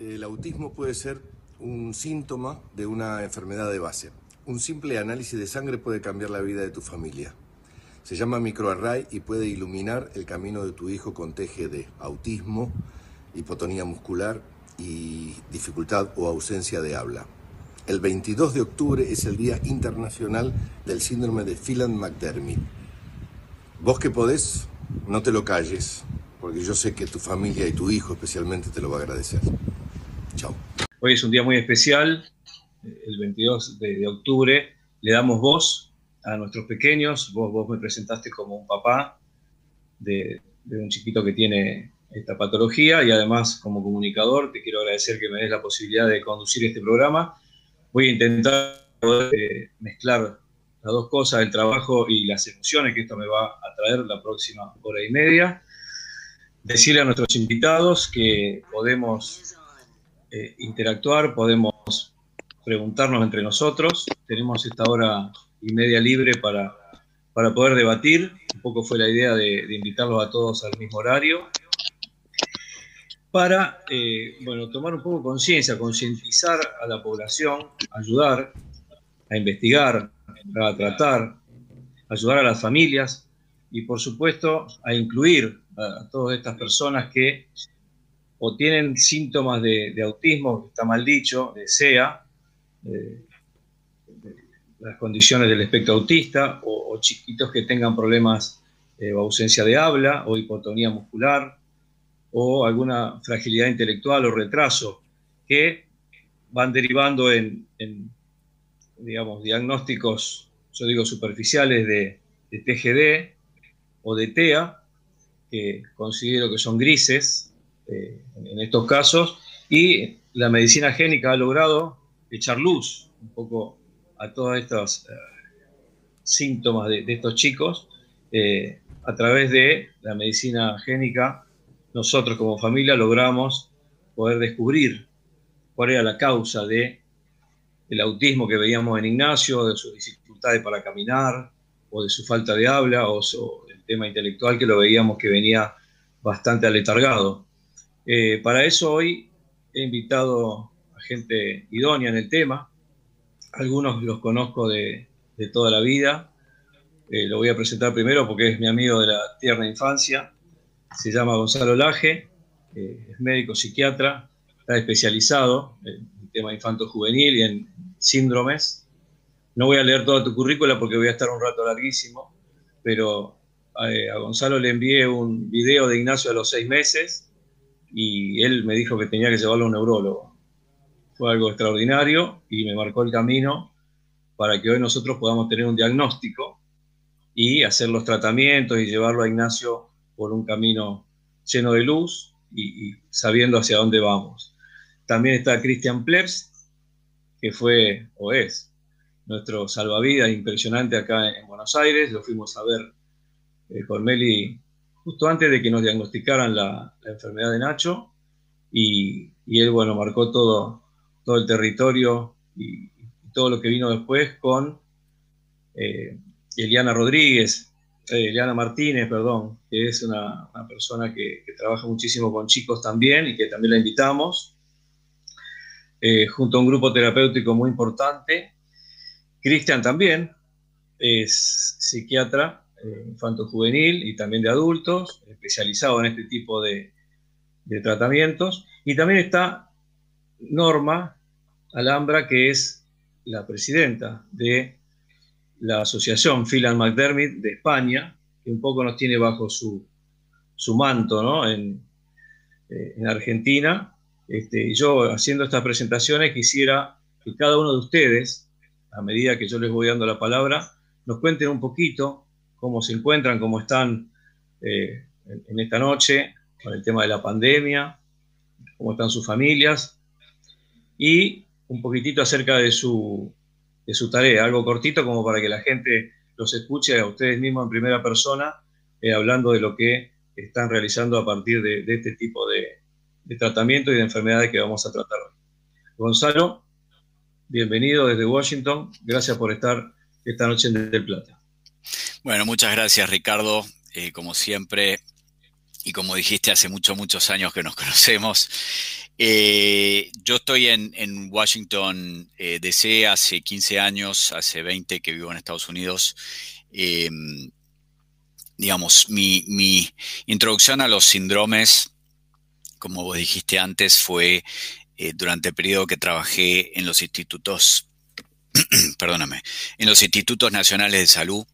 El autismo puede ser un síntoma de una enfermedad de base. Un simple análisis de sangre puede cambiar la vida de tu familia. Se llama microarray y puede iluminar el camino de tu hijo con TGD, autismo, hipotonía muscular y dificultad o ausencia de habla. El 22 de octubre es el Día Internacional del Síndrome de Phelan-McDermott. Vos que podés, no te lo calles, porque yo sé que tu familia y tu hijo especialmente te lo va a agradecer. Hoy es un día muy especial, el 22 de, octubre. Le damos voz a nuestros pequeños. Vos, vos me presentaste como un papá de, de un chiquito que tiene esta patología y además como comunicador te quiero agradecer que me des la posibilidad de conducir este programa. Voy a intentar eh, mezclar las dos cosas, el trabajo y las emociones que esto me va a traer la próxima hora y media. Decirle a nuestros invitados que podemos eh, interactuar, podemos preguntarnos entre nosotros. Tenemos esta hora y media libre para, para poder debatir. Un poco fue la idea de, invitarlos a todos al mismo horario para eh, bueno, tomar un poco conciencia, concientizar a la población, ayudar a investigar, a tratar, ayudar a las familias y por supuesto a incluir a, todas estas personas que o tienen síntomas de, autismo, que está mal dicho, de SEA, las condiciones del espectro autista, o, chiquitos que tengan problemas eh, o ausencia de habla o hipotonía muscular, o alguna fragilidad intelectual o retraso que van derivando en, digamos, diagnósticos, yo digo, superficiales de, TGD o de TEA, que considero que son grises eh, en estos casos, y la medicina génica ha logrado echar luz un poco a todos estos eh, síntomas de, estos chicos eh, a través de la medicina génica nosotros como familia logramos poder descubrir cuál era la causa de el autismo que veíamos en Ignacio, de sus dificultades para caminar, o de su falta de habla, o, el tema intelectual que lo veíamos que venía bastante aletargado. Eh, para eso hoy he invitado a gente idónea en el tema, algunos los conozco de, toda la vida, eh, lo voy a presentar primero porque es mi amigo de la tierna infancia, se llama Gonzalo Laje, eh, es médico psiquiatra, está especializado en el tema infanto-juvenil y en síndromes. No voy a leer toda tu currícula porque voy a estar un rato larguísimo, pero eh, a, Gonzalo le envié un video de Ignacio a los seis meses y él me dijo que tenía que llevarlo a un neurólogo. Fue algo extraordinario y me marcó el camino para que hoy nosotros podamos tener un diagnóstico y hacer los tratamientos y llevarlo a Ignacio por un camino lleno de luz y, sabiendo hacia dónde vamos. También está Christian Plebs, que fue o es nuestro salvavidas impresionante acá en Buenos Aires. Lo fuimos a ver eh, con Meli justo antes de que nos diagnosticaran la, enfermedad de Nacho. Y, él, bueno, marcó todo, todo el territorio y, todo lo que vino después con eh, Eliana Rodríguez, eh, Eliana Martínez, perdón, que es una, persona que, trabaja muchísimo con chicos también y que también la invitamos, eh, junto a un grupo terapéutico muy importante. Cristian también es psiquiatra eh, infanto-juvenil y también de adultos, especializado en este tipo de, tratamientos. Y también está Norma Alhambra, que es la presidenta de la asociación Phelan McDermott de España, que un poco nos tiene bajo su, manto ¿no? en, eh, en, Argentina. Este, yo haciendo estas presentaciones quisiera que cada uno de ustedes, a medida que yo les voy dando la palabra, nos cuenten un poquito cómo se encuentran, cómo están eh, en, esta noche con el tema de la pandemia, cómo están sus familias y un poquitito acerca de su de su tarea, algo cortito como para que la gente los escuche a ustedes mismos en primera persona, eh, hablando de lo que están realizando a partir de, este tipo de, tratamiento y de enfermedades que vamos a tratar hoy. Gonzalo, bienvenido desde Washington, gracias por estar esta noche en Del Plata. Bueno, muchas gracias Ricardo, eh, como siempre, y como dijiste, hace muchos, muchos años que nos conocemos. Eh, yo estoy en, Washington, eh, DC, hace 15 años, hace 20 que vivo en Estados Unidos. Em, digamos, mi, introducción a los síndromes, como vos dijiste antes, fue eh, durante el periodo que trabajé en los institutos, perdóname, en los institutos nacionales de salud,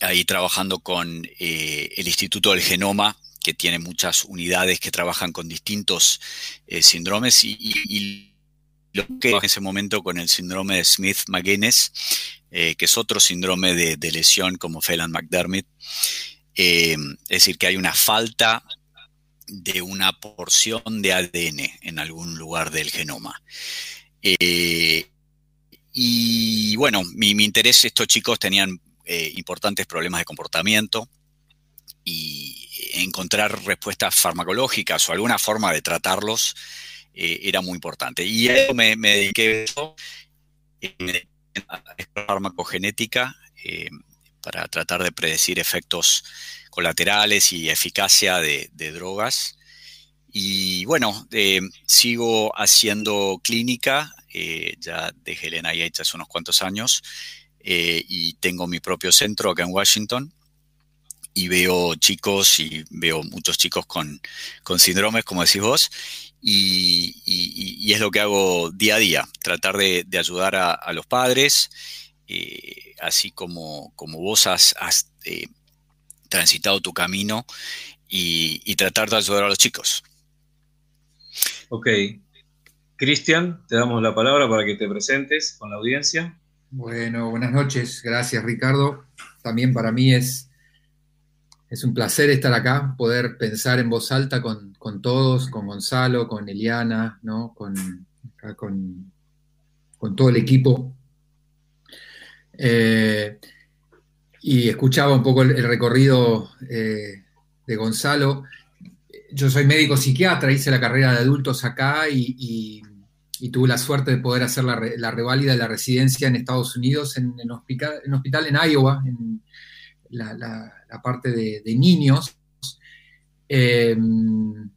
ahí trabajando con el Instituto del Genoma, que tiene muchas unidades que trabajan con distintos eh, síndromes y, lo que en ese momento con el síndrome de Smith-Magenes, eh, que es otro síndrome de, lesión como Phelan-McDermott. Eh, es decir, que hay una falta de una porción de ADN en algún lugar del genoma. y bueno, mi, mi, interés, estos chicos tenían importantes problemas de comportamiento y encontrar respuestas farmacológicas o alguna forma de tratarlos eh, era muy importante. Y yo me, dediqué a la farmacogenética eh, para tratar de predecir efectos colaterales y eficacia de, drogas. Y bueno, eh, sigo haciendo clínica, ya dejé el NIH hace unos cuantos años y tengo mi propio centro acá en Washington y veo chicos y veo muchos chicos con, síndromes, como decís vos, y, es lo que hago día a día, tratar de, ayudar a, los padres, eh, así como, como vos has, eh, transitado tu camino y, tratar de ayudar a los chicos. Ok. Cristian, te damos la palabra para que te presentes con la audiencia. Bueno, buenas noches. Gracias, Ricardo. También para mí es es un placer estar acá, poder pensar en voz alta con, todos, con Gonzalo, con Eliana, ¿no? con, con, todo el equipo. Eh, y escuchaba un poco el, recorrido eh, de Gonzalo. Yo soy médico psiquiatra, hice la carrera de adultos acá y, tuve la suerte de poder hacer la, reválida de la residencia en Estados Unidos, en, un hospital, en Iowa, en la la parte de, niños. Em,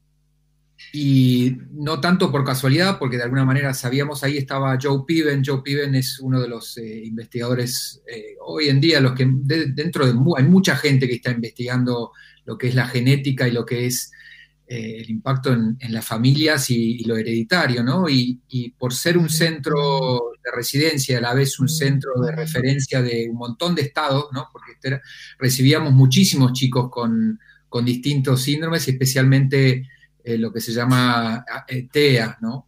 y no tanto por casualidad, porque de alguna manera sabíamos, ahí estaba Joe Piven. Joe Piven es uno de los eh, investigadores eh, hoy en día, los que dentro de hay mucha gente que está investigando lo que es la genética y lo que es eh, el impacto en, las familias y, lo hereditario, ¿no? Y, por ser un centro de residencia, a la vez un centro de referencia de un montón de estados, ¿no? Porque este recibíamos muchísimos chicos con, distintos síndromes, especialmente eh, lo que se llama eh, TEA, ¿no?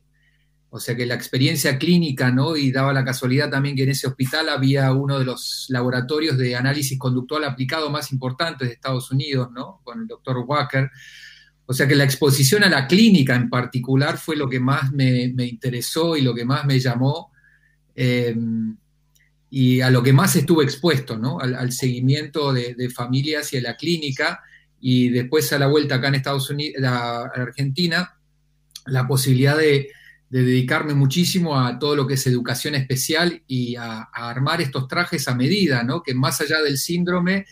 O sea que la experiencia clínica, ¿no? Y daba la casualidad también que en ese hospital había uno de los laboratorios de análisis conductual aplicado más importantes de Estados Unidos, ¿no? Con el doctor Walker. O sea que la exposición a la clínica en particular fue lo que más me, interesó y lo que más me llamó em, y a lo que más estuve expuesto, ¿no? Al, seguimiento de, familias y a la clínica y después a la vuelta acá en Estados Unidos, a, Argentina, la posibilidad de, dedicarme muchísimo a todo lo que es educación especial y a, a armar estos trajes a medida, ¿no? Que más allá del síndrome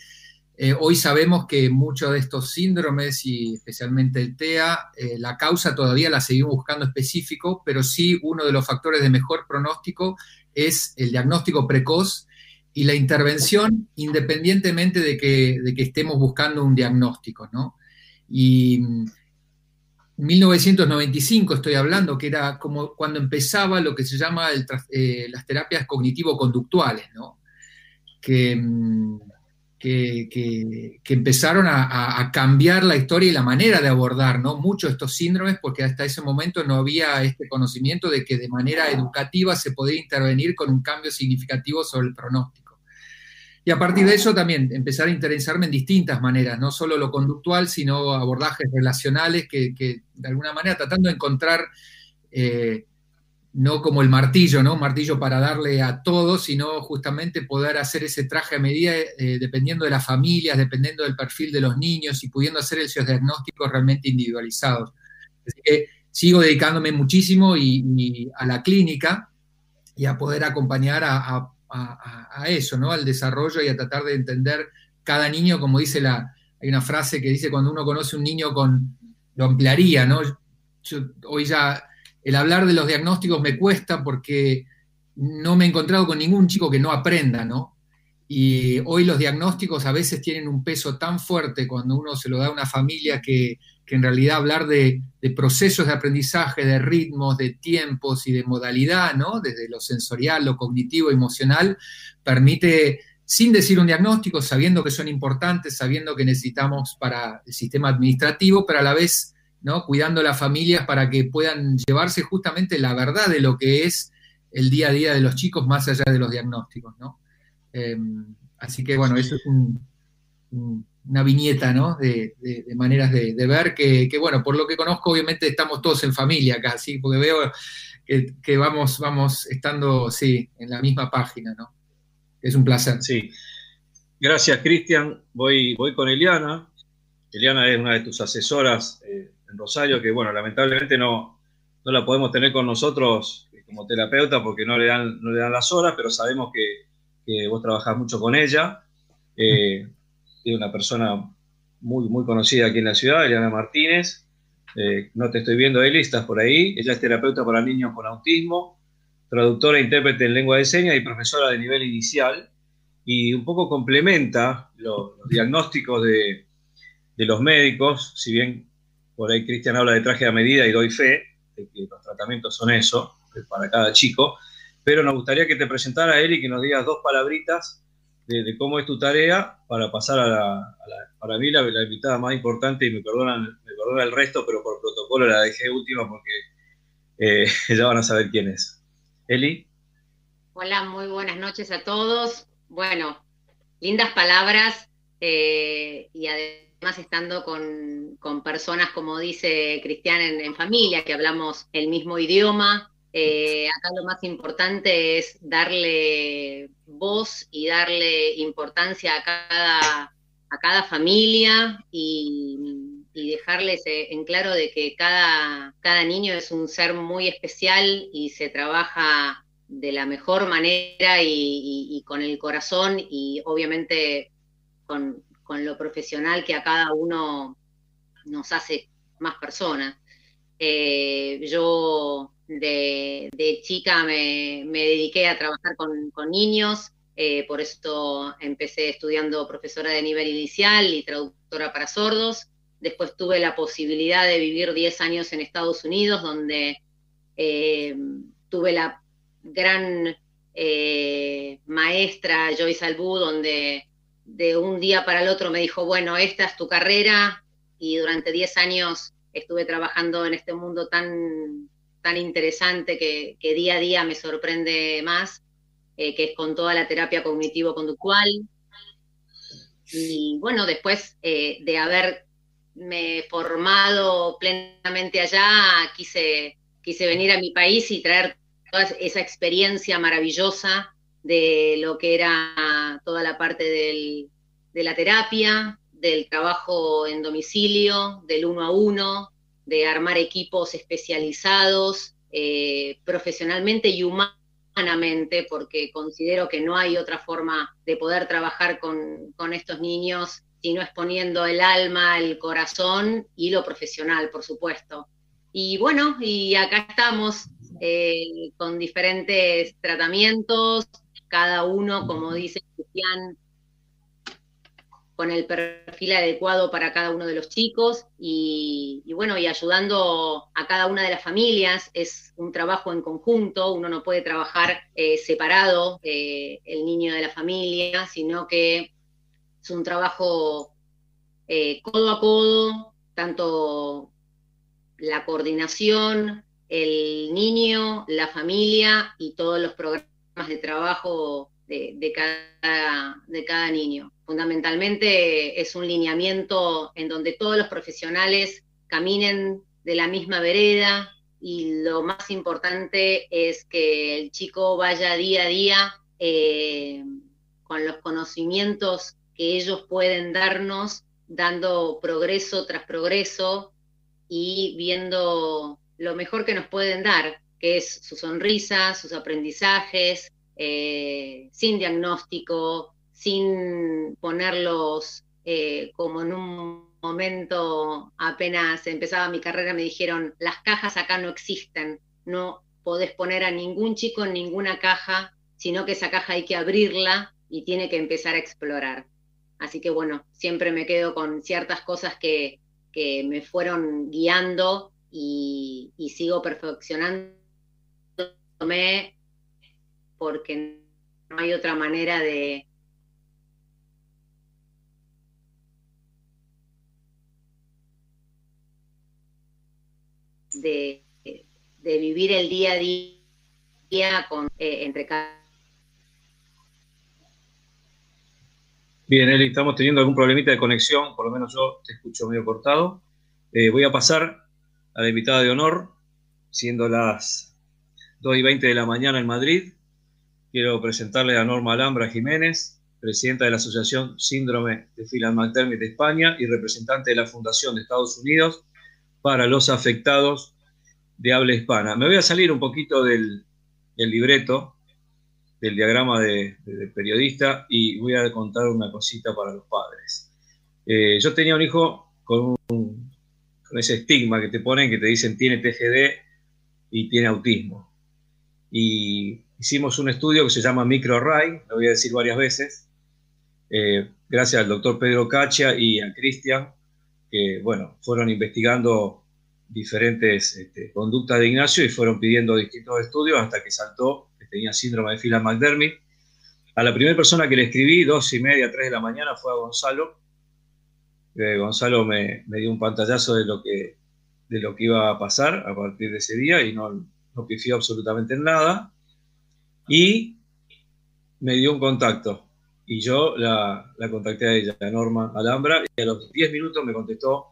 eh, hoy sabemos que muchos de estos síndromes y especialmente el TEA, eh, la causa todavía la seguimos buscando específico, pero sí uno de los factores de mejor pronóstico es el diagnóstico precoz y la intervención independientemente de que, estemos buscando un diagnóstico. ¿no? Y 1995 mm, estoy hablando, que era como cuando empezaba lo que se llama eh, las terapias cognitivo-conductuales, ¿no? que mm, que, empezaron a, cambiar la historia y la manera de abordar ¿no? muchos de estos síndromes, porque hasta ese momento no había este conocimiento de que de manera educativa se podía intervenir con un cambio significativo sobre el pronóstico. Y a partir de eso también empezar a interesarme en distintas maneras, no solo lo conductual, sino abordajes relacionales que, de alguna manera tratando de encontrar eh, no como el martillo, ¿no? Martillo para darle a todo, sino justamente poder hacer ese traje a medida eh, dependiendo de las familias, dependiendo del perfil de los niños y pudiendo hacer esos diagnósticos realmente individualizados. Así que sigo dedicándome muchísimo y, a la clínica y a poder acompañar a, eso, ¿no? Al desarrollo y a tratar de entender cada niño, como dice la, hay una frase que dice cuando uno conoce un niño con, lo ampliaría, ¿no? hoy ya el hablar de los diagnósticos me cuesta porque no me he encontrado con ningún chico que no aprenda, ¿no? Y hoy los diagnósticos a veces tienen un peso tan fuerte cuando uno se lo da a una familia que, en realidad hablar de, procesos de aprendizaje, de ritmos, de tiempos y de modalidad, ¿no? Desde lo sensorial, lo cognitivo, emocional, permite, sin decir un diagnóstico, sabiendo que son importantes, sabiendo que necesitamos para el sistema administrativo, pero a la vez, ¿no? Cuidando a las familias para que puedan llevarse justamente la verdad de lo que es el día a día de los chicos más allá de los diagnósticos, ¿no? Em, así que bueno, eso es una viñeta, ¿no? De, maneras de, ver que, bueno, por lo que conozco, obviamente estamos todos en familia acá. Porque veo que, vamos, vamos estando, sí, en la misma página, ¿no? Es un placer. Sí. Gracias, Cristian. Voy, voy con Eliana. Eliana es una de tus asesoras eh, Rosario, que bueno, lamentablemente no, no la podemos tener con nosotros como terapeuta porque no le dan, no le dan las horas, pero sabemos que, vos trabajás mucho con ella. Eh, es una persona muy, muy conocida aquí en la ciudad, Eliana Martínez. Eh, no te estoy viendo, Eli, estás por ahí. Ella es terapeuta para niños con autismo, traductora e intérprete en lengua de señas y profesora de nivel inicial. Y un poco complementa los, diagnósticos de, de, los médicos, si bien por ahí Cristian habla de traje a medida y doy fe de que los tratamientos son eso, para cada chico, pero nos gustaría que te presentara él y que nos digas dos palabritas de, cómo es tu tarea para pasar a la, para mí la, invitada más importante y me perdona el resto, pero por protocolo la dejé última porque eh, ya van a saber quién es. Eli. Hola, muy buenas noches a todos. Bueno, lindas palabras eh, y además estando con, personas, como dice Cristian, en, familia, que hablamos el mismo idioma, eh, acá lo más importante es darle voz y darle importancia a cada, a cada familia y, dejarles eh, en claro de que cada, cada niño es un ser muy especial y se trabaja de la mejor manera y, con el corazón y obviamente con, lo profesional que a cada uno nos hace más personas. Eh, yo de, chica me, dediqué a trabajar con, niños, eh, por eso empecé estudiando profesora de nivel inicial y traductora para sordos. Después tuve la posibilidad de vivir 10 años en Estados Unidos, donde eh, tuve la gran maestra Joyce Albu, donde de un día para el otro me dijo, bueno, esta es tu carrera, y durante 10 años estuve trabajando en este mundo tan tan interesante que, día a día me sorprende más, eh, que es con toda la terapia cognitivo-conductual. Y bueno, después eh, de haberme formado plenamente allá, quise, quise venir a mi país y traer toda esa experiencia maravillosa de lo que era toda la parte de la terapia, del trabajo en domicilio, del uno a uno, de armar equipos especializados eh, profesionalmente y humanamente, porque considero que no hay otra forma de poder trabajar con, estos niños si no es poniendo el alma, el corazón y lo profesional, por supuesto. Y bueno, y acá estamos eh, con diferentes tratamientos, cada uno, como dice Cristian, con el perfil adecuado para cada uno de los chicos y, bueno, y ayudando a cada una de las familias. Es un trabajo en conjunto, uno no puede trabajar eh, separado eh, el niño de la familia, sino que es un trabajo eh, codo a codo, tanto la coordinación, el niño, la familia y todos los programas de trabajo de, cada, de cada niño. Fundamentalmente es un lineamiento en donde todos los profesionales caminen de la misma vereda y lo más importante es que el chico vaya día a día eh, con los conocimientos que ellos pueden darnos, dando progreso tras progreso y viendo lo mejor que nos pueden dar, que es su sonrisa, sus aprendizajes, eh, sin diagnóstico, sin ponerlos eh, como en un momento, apenas empezaba mi carrera, me dijeron, las cajas acá no existen, no podés poner a ningún chico en ninguna caja, sino que esa caja hay que abrirla y tiene que empezar a explorar. Así que bueno, siempre me quedo con ciertas cosas que, me fueron guiando y, sigo perfeccionándome porque no hay otra manera de, de, vivir el día a día con, eh, entre cada... Bien, Eli, estamos teniendo algún problemita de conexión, por lo menos yo te escucho medio cortado. Eh, voy a pasar a la invitada de honor, siendo las 2 y 20 de la mañana en Madrid. Quiero presentarle a Norma Alhambra Jiménez, presidenta de la Asociación Síndrome de Phelan-McDermid de España y representante de la Fundación de Estados Unidos para los afectados de habla hispana. Me voy a salir un poquito del, libreto, del diagrama de, periodista y voy a contar una cosita para los padres. Eh, yo tenía un hijo con, con ese estigma que te ponen, que te dicen tiene TGD y tiene autismo. Y hicimos un estudio que se llama MicroRay, lo voy a decir varias veces, eh, gracias al doctor Pedro Cacha y a Cristian, que, bueno, fueron investigando diferentes este, conductas de Ignacio y fueron pidiendo distintos estudios hasta que saltó que tenía síndrome de Phelan McDermott. A la primera persona que le escribí, dos y media, tres de la mañana, fue a Gonzalo. Eh, Gonzalo me, dio un pantallazo de lo, que, de lo que iba a pasar a partir de ese día y no, no pifió absolutamente en nada. Y me dio un contacto y yo la, contacté a ella, a Norma Alhambra, y a los 10 minutos me contestó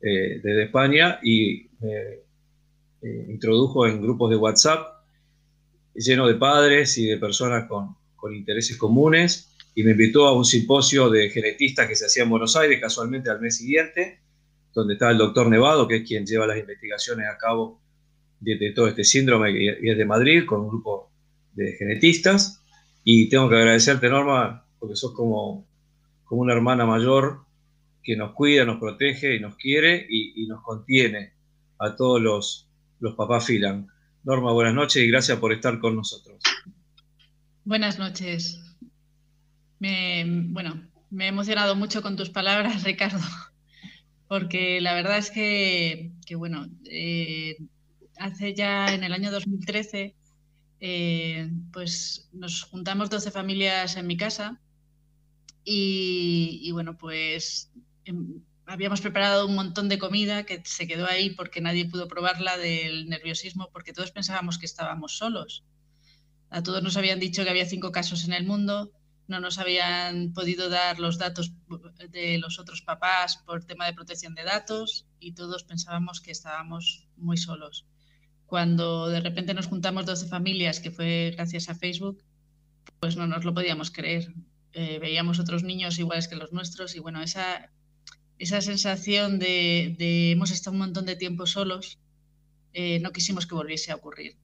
eh, desde España y me eh, introdujo en grupos de WhatsApp lleno de padres y de personas con, con, intereses comunes y me invitó a un simposio de genetistas que se hacía en Buenos Aires casualmente al mes siguiente, donde está el doctor Nevado, que es quien lleva las investigaciones a cabo de, todo este síndrome y es de Madrid, con un grupo de genetistas. Y tengo que agradecerte, Norma, porque sos como, como una hermana mayor que nos cuida, nos protege y nos quiere y, nos contiene a todos los, los papás filan. Norma, buenas noches y gracias por estar con nosotros. Buenas noches. Me, bueno, me he emocionado mucho con tus palabras, Ricardo, porque la verdad es que, bueno, eh, hace ya en el año 2013 eh, pues nos juntamos 12 familias en mi casa y, bueno, pues em, habíamos preparado un montón de comida que se quedó ahí porque nadie pudo probarla del nerviosismo porque todos pensábamos que estábamos solos. A todos nos habían dicho que había cinco casos en el mundo, no nos habían podido dar los datos de los otros papás por tema de protección de datos y todos pensábamos que estábamos muy solos cuando de repente nos juntamos 12 familias, que fue gracias a Facebook, pues no nos lo podíamos creer. Eh, veíamos otros niños iguales que los nuestros y bueno, esa, esa sensación de, hemos estado un montón de tiempo solos, eh, no quisimos que volviese a ocurrir.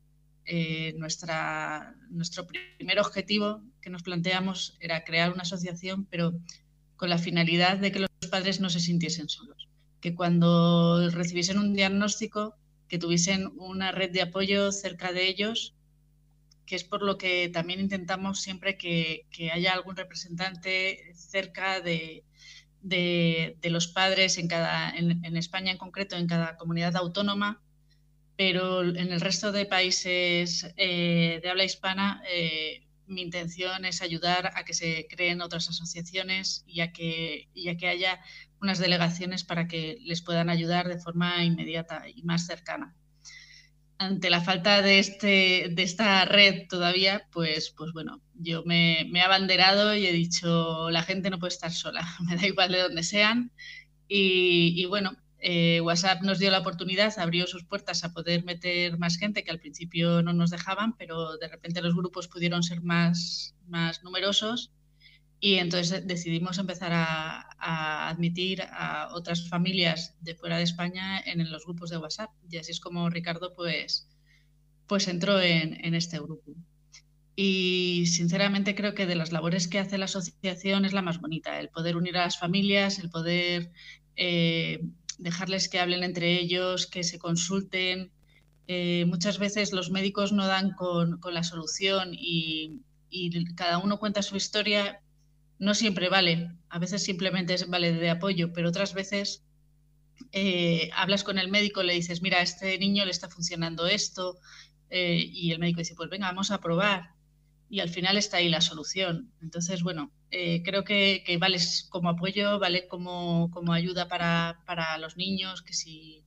Eh, nuestra, nuestro primer objetivo que nos planteamos era crear una asociación, pero con la finalidad de que los padres no se sintiesen solos, que cuando recibiesen un diagnóstico que tuviesen una red de apoyo cerca de ellos, que es por lo que también intentamos siempre que, haya algún representante cerca de, los padres en, cada, en, España en concreto, en cada comunidad autónoma, pero en el resto de países eh, de habla hispana eh, mi intención es ayudar a que se creen otras asociaciones y a que, haya unas delegaciones para que les puedan ayudar de forma inmediata y más cercana. Ante la falta de, este, esta red todavía, pues, pues bueno, yo me, he abanderado y he dicho, la gente no puede estar sola, me da igual de donde sean. Y, bueno, eh, WhatsApp nos dio la oportunidad, abrió sus puertas a poder meter más gente que al principio no nos dejaban, pero de repente los grupos pudieron ser más, más numerosos y entonces decidimos empezar a, admitir a otras familias de fuera de España en, los grupos de WhatsApp. Y así es como Ricardo pues, pues entró en, en este grupo. Y sinceramente creo que de las labores que hace la asociación es la más bonita, el poder unir a las familias, el poder eh, dejarles que hablen entre ellos, que se consulten. Eh, muchas veces los médicos no dan con, la solución y, cada uno cuenta su historia. No siempre vale, a veces simplemente vale de apoyo, pero otras veces eh, hablas con el médico, le dices, mira, a este niño le está funcionando esto, y el médico dice, pues venga, vamos a probar y al final está ahí la solución. Entonces, bueno, eh, creo que, vale como apoyo, vale como, ayuda para, los niños que si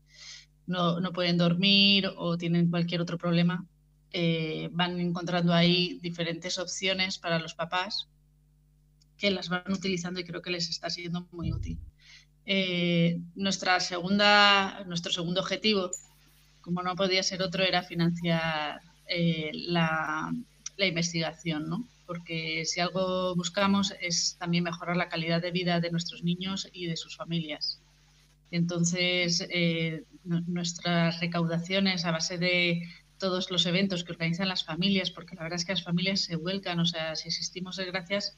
no, pueden dormir o tienen cualquier otro problema, eh, van encontrando ahí diferentes opciones para los papás que las van utilizando y creo que les está siendo muy útil. Eh, nuestra segunda, nuestro segundo objetivo, como no podía ser otro, era financiar la, la investigación, ¿no? Porque si algo buscamos es también mejorar la calidad de vida de nuestros niños y de sus familias. Entonces, eh, nuestras recaudaciones a base de todos los eventos que organizan las familias, porque la verdad es que las familias se vuelcan, o sea, si existimos es gracias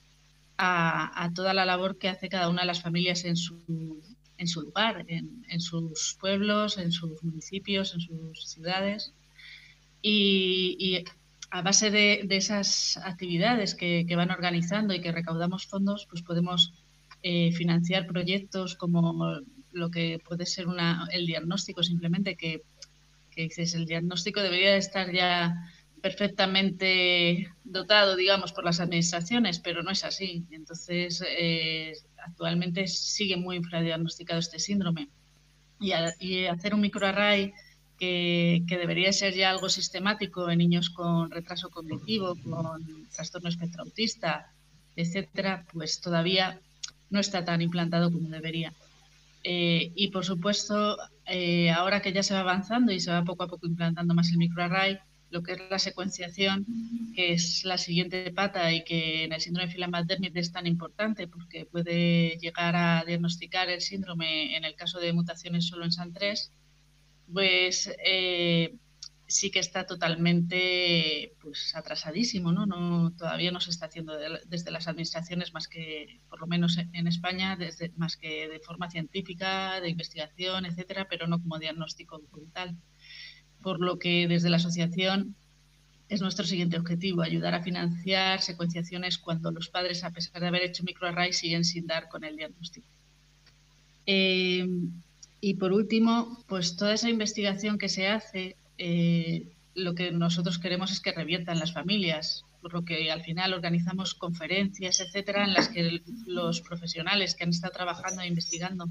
a, toda la labor que hace cada una de las familias en su, en su lugar, en, sus pueblos, en sus municipios, en sus ciudades. y a base de, esas actividades que, van organizando y que recaudamos fondos, pues podemos eh, financiar proyectos como lo que puede ser una, el diagnóstico simplemente, que, dices, el diagnóstico debería estar ya perfectamente dotado, digamos, por las administraciones, pero no es así. Entonces, eh, actualmente sigue muy infradiagnosticado este síndrome. Y hacer un microarray que, debería ser ya algo sistemático en niños con retraso cognitivo, con trastorno espectro autista, etcétera, pues todavía no está tan implantado como debería. Eh, y por supuesto, eh, ahora que ya se va avanzando y se va poco a poco implantando más el microarray, lo que es la secuenciación, que es la siguiente pata y que en el síndrome de Phelan-McDermid es tan importante porque puede llegar a diagnosticar el síndrome en el caso de mutaciones solo en SAN3, pues eh, sí que está totalmente pues, atrasadísimo, ¿no? no todavía no se está haciendo desde las administraciones más que, por lo menos en España, más que de forma científica, de investigación, etcétera, pero no como diagnóstico tal. Por lo que desde la asociación es nuestro siguiente objetivo, ayudar a financiar secuenciaciones cuando los padres, a pesar de haber hecho microarray, siguen sin dar con el diagnóstico. Eh, y por último, pues toda esa investigación que se hace, eh, lo que nosotros queremos es que reviertan las familias, por lo que al final organizamos conferencias, etcétera, en las que los profesionales que han estado trabajando e investigando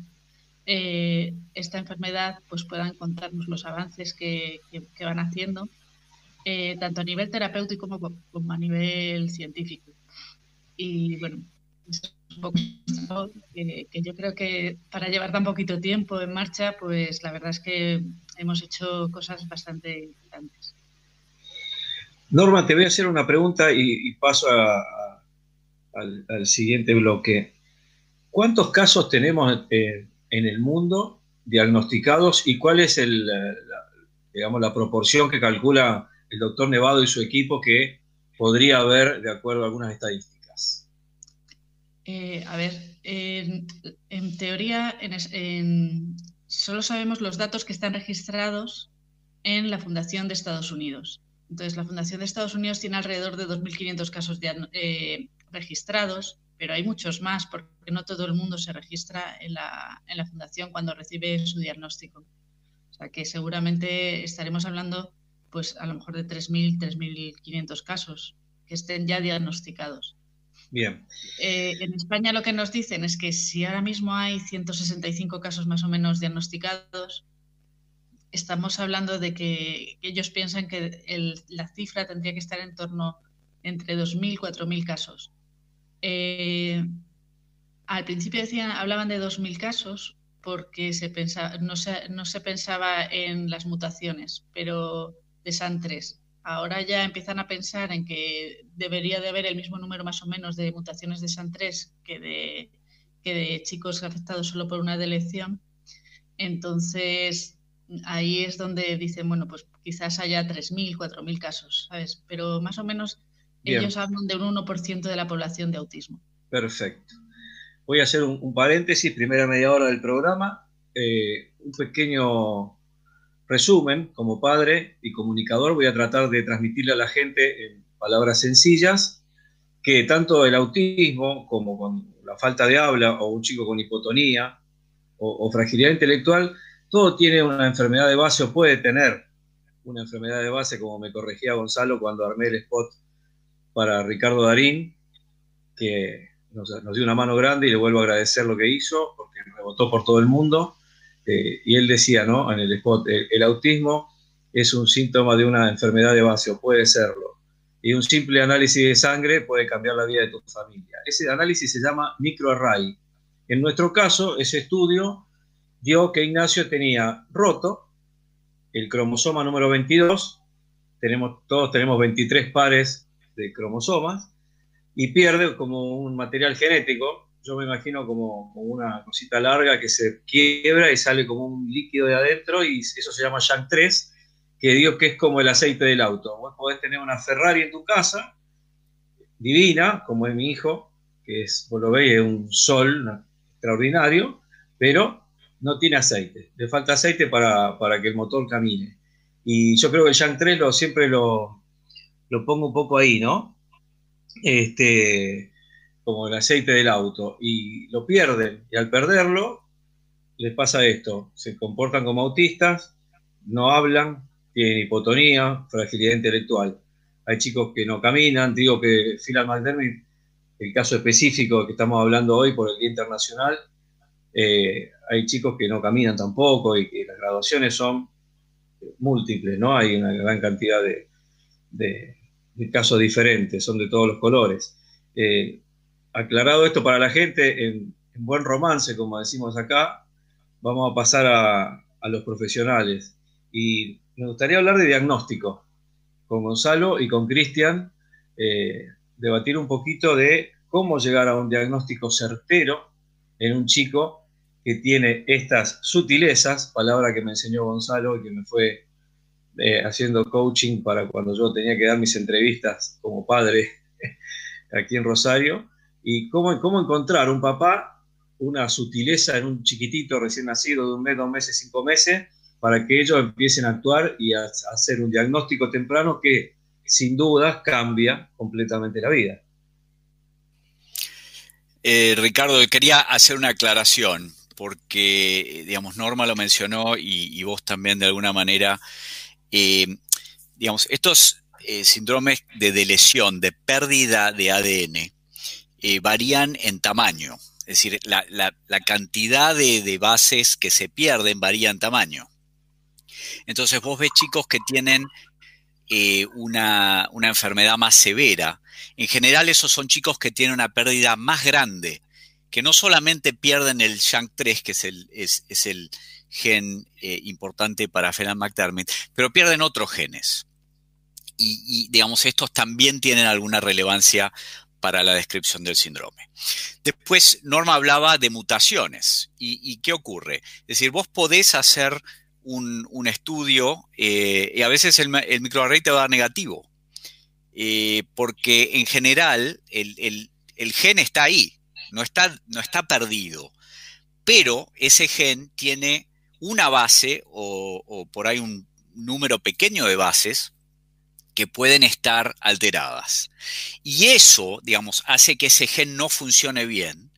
eh, esta enfermedad pues puedan contarnos los avances que, van haciendo, eh, tanto a nivel terapéutico como, como a nivel científico. Y bueno, que, yo creo que para llevar tan poquito tiempo en marcha, pues la verdad es que hemos hecho cosas bastante importantes. Norma, te voy a hacer una pregunta y, paso al, siguiente bloque. ¿Cuántos casos tenemos en el mundo diagnosticados y cuál es la proporción que calcula el doctor Nevado y su equipo que podría haber de acuerdo a algunas estadísticas? Eh, a ver, en, teoría solo sabemos los datos que están registrados en la Fundación de Estados Unidos. Entonces, la Fundación de Estados Unidos tiene alrededor de 2.500 casos eh, registrados, pero hay muchos más porque no todo el mundo se registra en la, en la Fundación cuando recibe su diagnóstico. O sea que seguramente estaremos hablando, pues a lo mejor de 3.000, 3.500 casos que estén ya diagnosticados. Bien. Eh, en España lo que nos dicen es que si ahora mismo hay 165 casos más o menos diagnosticados, estamos hablando de que ellos piensan que la cifra tendría que estar en torno entre 2.000 y 4.000 casos. Eh, al principio decían, hablaban de 2.000 casos porque se pensaba, no, se, no se pensaba en las mutaciones, pero de SAN3 ahora ya empiezan a pensar en que debería de haber el mismo número más o menos de mutaciones de SAN3 que de, que de chicos afectados solo por una delección. Entonces, ahí es donde dicen, bueno, pues quizás haya 3.000, 4.000 casos, ¿sabes? Pero más o menos ellos hablan de un 1% de la población de autismo. Perfecto. voy a hacer un, paréntesis, primera media hora del programa, eh, un pequeño resumen como padre y comunicador, voy a tratar de transmitirle a la gente en palabras sencillas que tanto el autismo como con la falta de habla o un chico con hipotonía o, fragilidad intelectual, todo tiene una enfermedad de base o puede tener una enfermedad de base, como me corregía Gonzalo cuando armé el spot para Ricardo Darín, que nos, dio una mano grande y le vuelvo a agradecer lo que hizo, porque rebotó por todo el mundo. Eh, y él decía, ¿no? En el spot, el, autismo es un síntoma de una enfermedad de base, o puede serlo. Y un simple análisis de sangre puede cambiar la vida de tu familia. Ese análisis se llama microarray. En nuestro caso, ese estudio dio que Ignacio tenía roto el cromosoma número 22, tenemos, todos tenemos 23 pares de cromosomas, y pierde como un material genético, yo me imagino como, una cosita larga que se quiebra y sale como un líquido de adentro y eso se llama Yang 3, que digo que es como el aceite del auto. Vos podés tener una Ferrari en tu casa, divina, como es mi hijo, que es, vos lo veis, es un sol extraordinario, pero no tiene aceite. Le falta aceite para, que el motor camine. Y yo creo que el Yang 3 lo, siempre lo, lo pongo un poco ahí, ¿no? este, como el aceite del auto, y lo pierden, y al perderlo, les pasa esto, se comportan como autistas, no hablan, tienen hipotonía, fragilidad intelectual. Hay chicos que no caminan, digo que Philip McDermott, el caso específico que estamos hablando hoy por el Día Internacional, eh, hay chicos que no caminan tampoco y que las graduaciones son múltiples, ¿no? Hay una gran cantidad de, de casos diferentes, son de todos los colores. Eh, aclarado esto para la gente, en, buen romance, como decimos acá, vamos a pasar a, los profesionales. Y me gustaría hablar de diagnóstico con Gonzalo y con Cristian, eh, debatir un poquito de cómo llegar a un diagnóstico certero en un chico que tiene estas sutilezas, palabra que me enseñó Gonzalo y que me fue eh, haciendo coaching para cuando yo tenía que dar mis entrevistas como padre aquí en Rosario, y cómo, cómo encontrar un papá, una sutileza en un chiquitito recién nacido de un mes, dos meses, cinco meses, para que ellos empiecen a actuar y a, hacer un diagnóstico temprano que sin dudas cambia completamente la vida. Eh, Ricardo, quería hacer una aclaración, porque, digamos, Norma lo mencionó y vos también de alguna manera eh, digamos, estos eh, síndromes de delesión, de pérdida de ADN, eh, varían en tamaño. Es decir, la, cantidad de, bases que se pierden varía en tamaño. Entonces vos ves chicos que tienen una, enfermedad más severa. En general esos son chicos que tienen una pérdida más grande, que no solamente pierden el SHANK3, que es el, gen eh, importante para Phelan McDermott, pero pierden otros genes. Y, digamos, estos también tienen alguna relevancia para la descripción del síndrome. Después, Norma hablaba de mutaciones. ¿Y, qué ocurre? Es decir, vos podés hacer un, estudio eh, y a veces el, microarray te va a dar negativo. Eh, porque en general el, gen está ahí, no está, no está perdido. Pero ese gen tiene una base o, por ahí un número pequeño de bases que pueden estar alteradas. Y eso, digamos, hace que ese gen no funcione bien.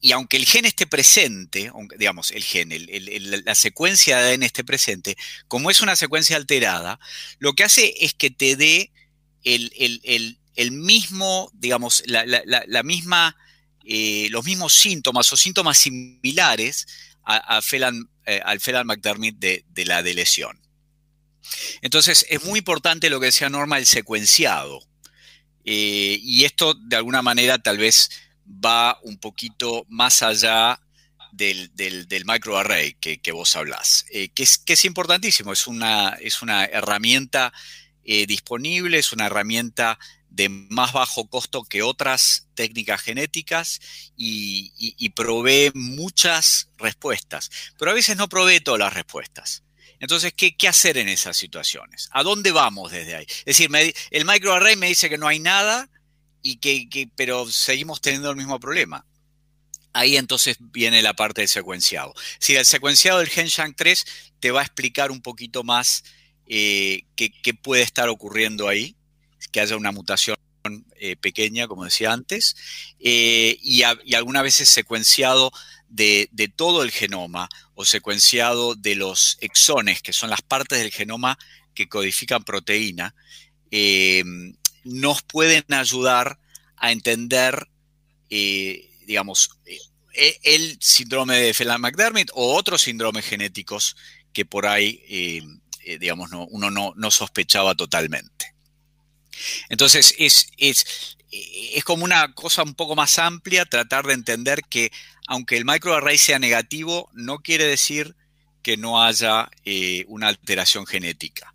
Y aunque el gen esté presente, digamos, el gen, la secuencia de ADN esté presente, como es una secuencia alterada, lo que hace es que te dé el, mismo, digamos, la, misma, eh, los mismos síntomas o síntomas similares eh, al Feral McDermott de, la delesión. Entonces, es muy importante lo que decía Norma, el secuenciado. Eh, y esto, de alguna manera, tal vez va un poquito más allá del, microarray que, vos hablás, eh, que, es, importantísimo, es una, es una herramienta disponible, es una herramienta de más bajo costo que otras técnicas genéticas y, provee muchas respuestas, pero a veces no provee todas las respuestas. Entonces, ¿qué, hacer en esas situaciones? ¿A dónde vamos desde ahí? Es decir, el microarray me dice que no hay nada, y que, pero seguimos teniendo el mismo problema. ahí entonces viene la parte del secuenciado. Si el secuenciado del gen SHANK3 te va a explicar un poquito más eh, qué, puede estar ocurriendo ahí, que haya una mutación eh, pequeña, como decía antes, eh, y, algunas veces secuenciado de, todo el genoma o secuenciado de los exones, que son las partes del genoma que codifican proteína, nos pueden ayudar a entender digamos, eh, eh, el síndrome de Phelan-McDermott o otros síndromes genéticos que por ahí, eh, digamos, uno no, sospechaba totalmente. Entonces, es, es, es, como una cosa un poco más amplia tratar de entender que aunque el microarray sea negativo, no quiere decir que no haya una alteración genética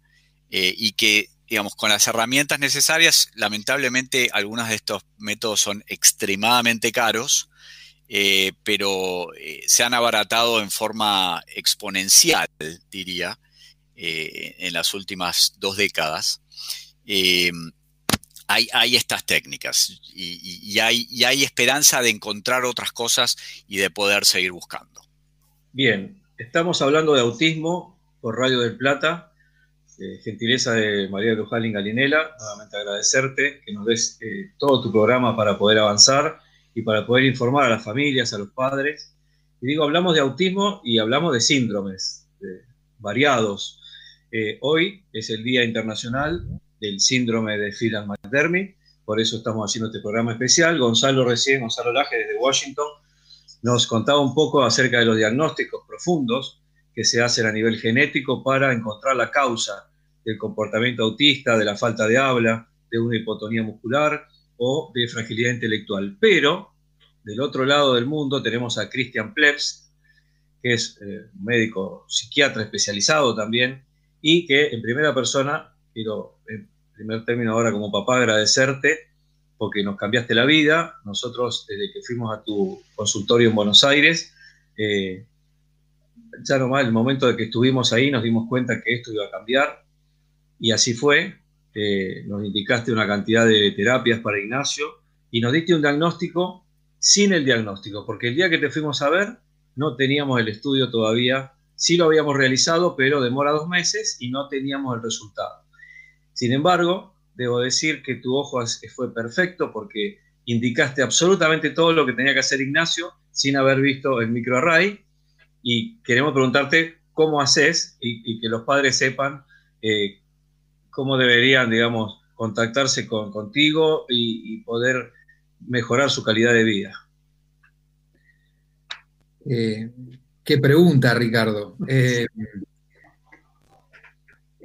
y que digamos, con las herramientas necesarias, lamentablemente algunos de estos métodos son extremadamente caros, eh, pero eh, se han abaratado en forma exponencial, diría, eh, en las últimas dos décadas. Hay, estas técnicas y, hay, esperanza de encontrar otras cosas y de poder seguir buscando. Bien, estamos hablando de autismo por Radio del Plata eh, gentileza de María Luján Galinela, nuevamente agradecerte que nos des eh, todo tu programa para poder avanzar y para poder informar a las familias, a los padres. Y digo, hablamos de autismo y hablamos de síndromes variados. Eh, hoy es el Día Internacional del Síndrome de Phelan-McDermott, por eso estamos haciendo este programa especial. Gonzalo recién, Gonzalo Laje desde Washington, nos contaba un poco acerca de los diagnósticos profundos que se hacen a nivel genético para encontrar la causa del comportamiento autista, de la falta de habla, de una hipotonía muscular o de fragilidad intelectual. Pero del otro lado del mundo tenemos a Christian Plebs, que es eh, médico psiquiatra especializado también y que en primera persona, quiero en primer término ahora como papá agradecerte porque nos cambiaste la vida. Nosotros desde que fuimos a tu consultorio en Buenos Aires, eh, ya nomás el momento de que estuvimos ahí nos dimos cuenta que esto iba a cambiar y así fue. Eh, nos indicaste una cantidad de terapias para Ignacio y nos diste un diagnóstico sin el diagnóstico, porque el día que te fuimos a ver no teníamos el estudio todavía, sí lo habíamos realizado, pero demora dos meses y no teníamos el resultado. Sin embargo, debo decir que tu ojo fue perfecto porque indicaste absolutamente todo lo que tenía que hacer Ignacio sin haber visto el microarray y queremos preguntarte cómo haces y, que los padres sepan eh, cómo deberían, digamos, contactarse con, contigo y, poder mejorar su calidad de vida. Eh, qué pregunta, Ricardo.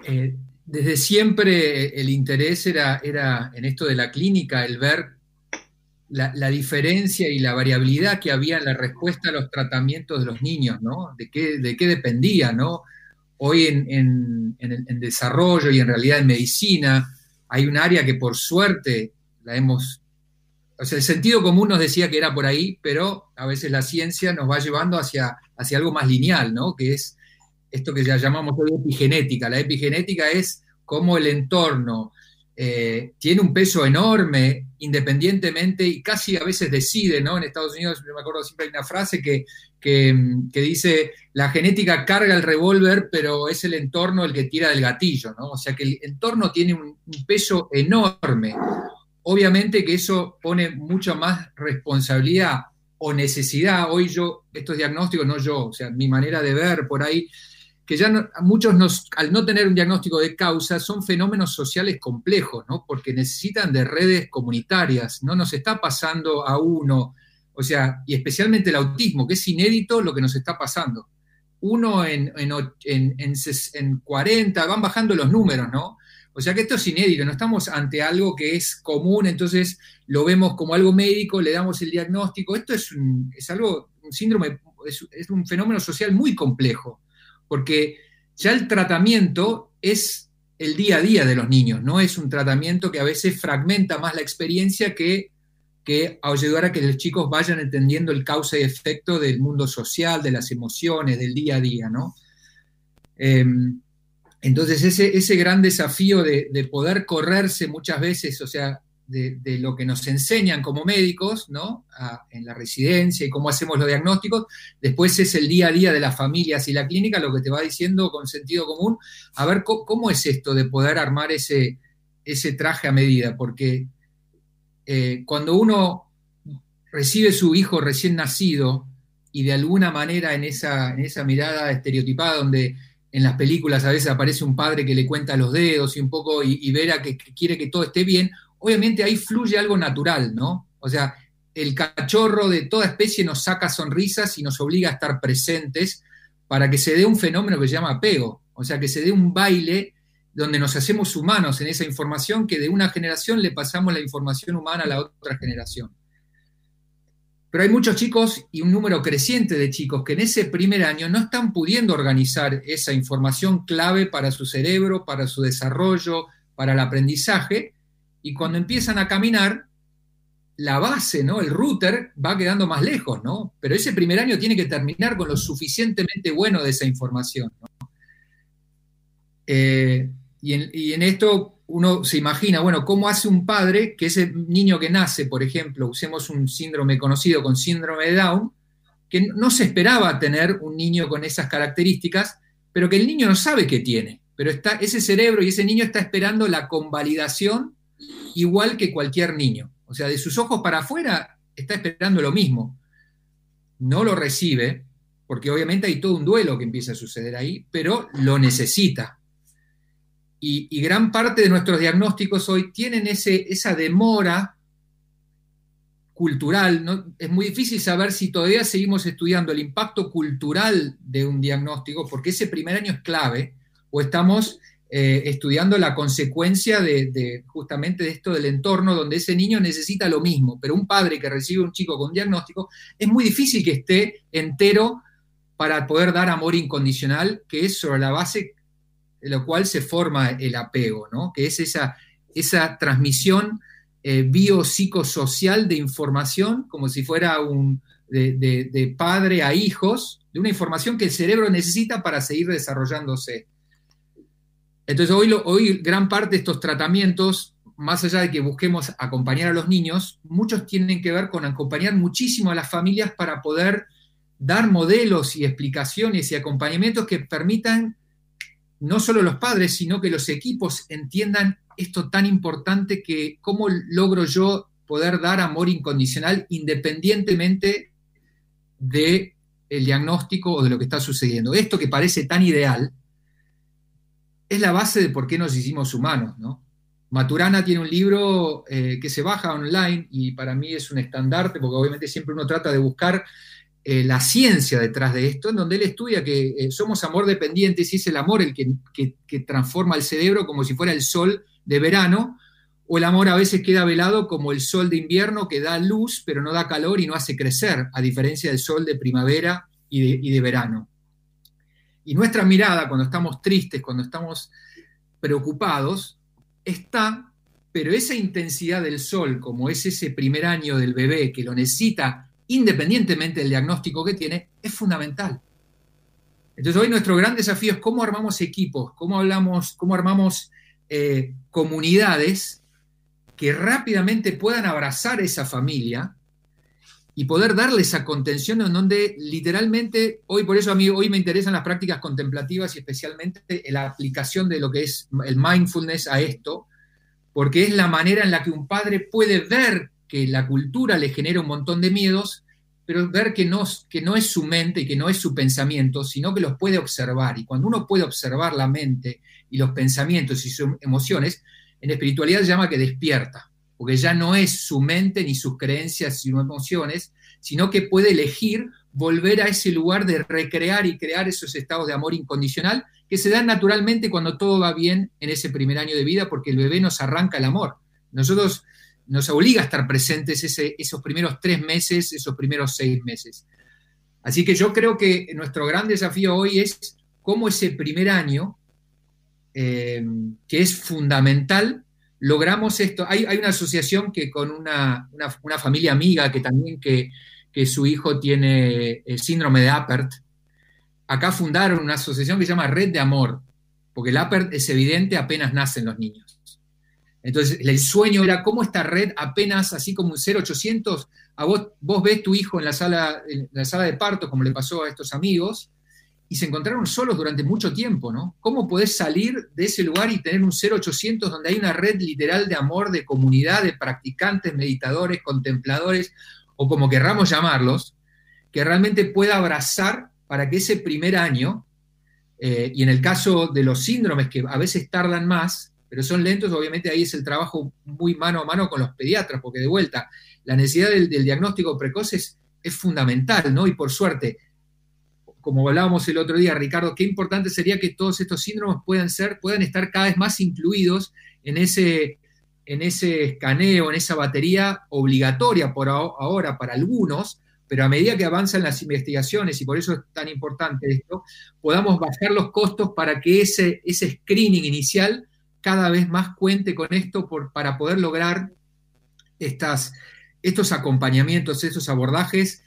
Eh, desde siempre el interés era, era en esto de la clínica, el ver la, diferencia y la variabilidad que había en la respuesta a los tratamientos de los niños, ¿no? De qué, de qué dependía, ¿no? Hoy en, desarrollo y en realidad en medicina hay un área que por suerte la hemos... O sea, el sentido común nos decía que era por ahí, pero a veces la ciencia nos va llevando hacia, hacia algo más lineal, ¿no? Que es esto que ya llamamos epigenética. La epigenética es cómo el entorno, eh, tiene un peso enorme independientemente y casi a veces decide, ¿no? En Estados Unidos, me acuerdo siempre hay una frase que, que, dice, la genética carga el revólver, pero es el entorno el que tira del gatillo, ¿no? O sea que el entorno tiene un, peso enorme. Obviamente que eso pone mucha más responsabilidad o necesidad. Hoy yo, estos diagnósticos, no yo, o sea, mi manera de ver por ahí, que ya muchos nos, al no tener un diagnóstico de causa, son fenómenos sociales complejos, ¿no? Porque necesitan de redes comunitarias, no nos está pasando a uno, o sea, y especialmente el autismo, que es inédito lo que nos está pasando. Uno en, en, en 40, van bajando los números, ¿no? O sea que esto es inédito, no estamos ante algo que es común, entonces lo vemos como algo médico, le damos el diagnóstico. Esto es, es algo, un síndrome, es un fenómeno social muy complejo porque ya el tratamiento es el día a día de los niños, no es un tratamiento que a veces fragmenta más la experiencia que, que ayudar a que los chicos vayan entendiendo el causa y efecto del mundo social, de las emociones, del día a día, ¿no? Em, entonces ese, ese, gran desafío de, poder correrse muchas veces, o sea, de, lo que nos enseñan como médicos, ¿no? en la residencia y cómo hacemos los diagnósticos, después es el día a día de las familias y la clínica lo que te va diciendo con sentido común, a ver cómo, es esto de poder armar ese, ese traje a medida, porque eh, cuando uno recibe su hijo recién nacido y de alguna manera en esa, en esa mirada estereotipada donde en las películas a veces aparece un padre que le cuenta los dedos y un poco y, verá que, quiere que todo esté bien, obviamente ahí fluye algo natural, ¿no? O sea, el cachorro de toda especie nos saca sonrisas y nos obliga a estar presentes para que se dé un fenómeno que se llama apego, o sea, que se dé un baile donde nos hacemos humanos en esa información que de una generación le pasamos la información humana a la otra generación. Pero hay muchos chicos y un número creciente de chicos que en ese primer año no están pudiendo organizar esa información clave para su cerebro, para su desarrollo, para el aprendizaje, y cuando empiezan a caminar, la base, ¿no? El router va quedando más lejos, ¿no? Pero ese primer año tiene que terminar con lo suficientemente bueno de esa información, eh, y, y en esto uno se imagina, bueno, ¿cómo hace un padre que ese niño que nace, por ejemplo, usemos un síndrome conocido con síndrome de Down, que no se esperaba tener un niño con esas características, pero que el niño no sabe que tiene, pero está, ese cerebro y ese niño está esperando la convalidación igual que cualquier niño. O sea, de sus ojos para afuera está esperando lo mismo. No lo recibe, porque obviamente hay todo un duelo que empieza a suceder ahí, pero lo necesita. Y, gran parte de nuestros diagnósticos hoy tienen ese, esa demora cultural. ¿no? Es muy difícil saber si todavía seguimos estudiando el impacto cultural de un diagnóstico, porque ese primer año es clave, o estamos eh, estudiando la consecuencia de, justamente de esto del entorno donde ese niño necesita lo mismo, pero un padre que recibe un chico con diagnóstico es muy difícil que esté entero para poder dar amor incondicional, que es sobre la base de lo cual se forma el apego, ¿no? que es esa, esa transmisión eh, biopsicosocial de información, como si fuera un, de, padre a hijos, de una información que el cerebro necesita para seguir desarrollándose. Entonces, hoy, gran parte de estos tratamientos, más allá de que busquemos acompañar a los niños, muchos tienen que ver con acompañar muchísimo a las familias para poder dar modelos y explicaciones y acompañamientos que permitan no solo los padres, sino que los equipos entiendan esto tan importante que cómo logro yo poder dar amor incondicional independientemente del el diagnóstico o de lo que está sucediendo. Esto que parece tan ideal es la base de por qué nos hicimos humanos, Maturana tiene un libro eh, que se baja online y para mí es un estandarte, porque obviamente siempre uno trata de buscar eh, la ciencia detrás de esto, en donde él estudia que eh, somos amor dependientes y es el amor el que, transforma el cerebro como si fuera el sol de verano, o el amor a veces queda velado como el sol de invierno que da luz pero no da calor y no hace crecer, a diferencia del sol de primavera y de verano. Y nuestra mirada cuando estamos tristes, cuando estamos preocupados, está, pero esa intensidad del sol, como es ese primer año del bebé que lo necesita independientemente del diagnóstico que tiene, es fundamental. Entonces hoy nuestro gran desafío es cómo armamos equipos, cómo, hablamos, cómo armamos eh, comunidades que rápidamente puedan abrazar esa familia y poder darle esa contención en donde literalmente, hoy por eso a mí hoy me interesan las prácticas contemplativas y especialmente la aplicación de lo que es el mindfulness a esto, porque es la manera en la que un padre puede ver que la cultura le genera un montón de miedos, pero ver que no, que no es su mente y que no es su pensamiento, sino que los puede observar. Y cuando uno puede observar la mente y los pensamientos y sus emociones, en espiritualidad se llama que despierta, porque ya no es su mente ni sus creencias sus emociones, sino que puede elegir volver a ese lugar de recrear y crear esos estados de amor incondicional que se dan naturalmente cuando todo va bien en ese primer año de vida, porque el bebé nos arranca el amor. Nosotros nos obliga a estar presentes esos primeros tres meses, esos primeros seis meses. Así que yo creo que nuestro gran desafío hoy es cómo ese primer año, eh, que es fundamental, logramos esto. Hay, una asociación que con una, familia amiga que también que, que, su hijo tiene el síndrome de Apert, acá fundaron una asociación que se llama Red de Amor, porque el Apert es evidente apenas nacen los niños. Entonces, el sueño era cómo esta red, apenas así como un 0800, a vos, vos ves tu hijo en la, sala, en la sala de parto, como le pasó a estos amigos, y se encontraron solos durante mucho tiempo, ¿no? ¿Cómo podés salir de ese lugar y tener un 0800 donde hay una red literal de amor, de comunidad, de practicantes, meditadores, contempladores, o como querramos llamarlos, que realmente pueda abrazar para que ese primer año, eh, y en el caso de los síndromes que a veces tardan más, pero son lentos, obviamente ahí es el trabajo muy mano a mano con los pediatras, porque de vuelta, la necesidad del, diagnóstico precoz es, es fundamental, ¿no? Y por suerte, como hablábamos el otro día, Ricardo, qué importante sería que todos estos síndromes puedan ser, puedan estar cada vez más incluidos en ese, en ese escaneo, en esa batería obligatoria por ahora para algunos, pero a medida que avanzan las investigaciones, y por eso es tan importante esto, podamos bajar los costos para que ese, ese screening inicial cada vez más cuente con esto para poder lograr estas, estos acompañamientos, estos abordajes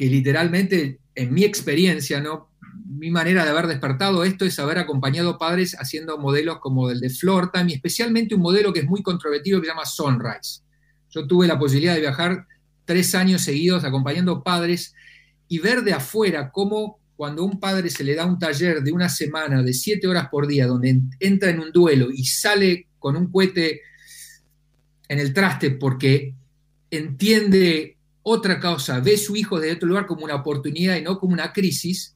que literalmente en mi experiencia, ¿no? mi manera de haber despertado esto es haber acompañado padres haciendo modelos como el de Flortime y especialmente un modelo que es muy controvertido que se llama Sunrise. Yo tuve la posibilidad de viajar tres años seguidos acompañando padres y ver de afuera cómo cuando un padre se le da un taller de una semana de siete horas por día donde entra en un duelo y sale con un cohete en el traste porque entiende otra causa, ve su hijo de otro lugar como una oportunidad y no como una crisis,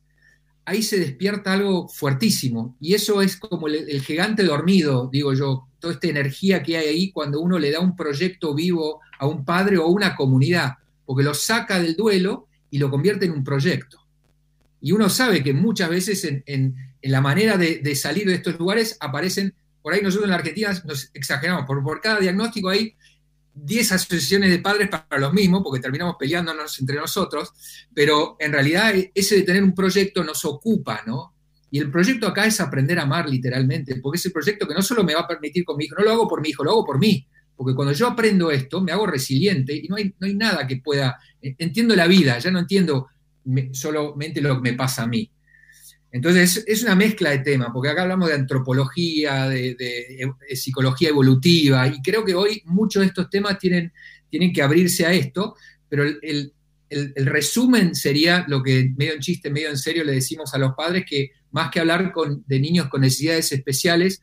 ahí se despierta algo fuertísimo. Y eso es como el, gigante dormido, digo yo, toda esta energía que hay ahí cuando uno le da un proyecto vivo a un padre o a una comunidad, porque lo saca del duelo y lo convierte en un proyecto. Y uno sabe que muchas veces en, la manera de, salir de estos lugares aparecen, por ahí nosotros en la Argentina nos exageramos, por, por cada diagnóstico hay 10 asociaciones de padres para los mismos, porque terminamos peleándonos entre nosotros, pero en realidad ese de tener un proyecto nos ocupa, ¿no? Y el proyecto acá es aprender a amar literalmente, porque es el proyecto que no solo me va a permitir con mi hijo, no lo hago por mi hijo, lo hago por mí, porque cuando yo aprendo esto, me hago resiliente y no hay, no hay nada que pueda, entiendo la vida, ya no entiendo solamente lo que me pasa a mí. Entonces, es una mezcla de temas, porque acá hablamos de antropología, de, psicología evolutiva, y creo que hoy muchos de estos temas tienen, tienen que abrirse a esto, pero el, resumen sería lo que medio en chiste, medio en serio le decimos a los padres, que más que hablar con, de niños con necesidades especiales,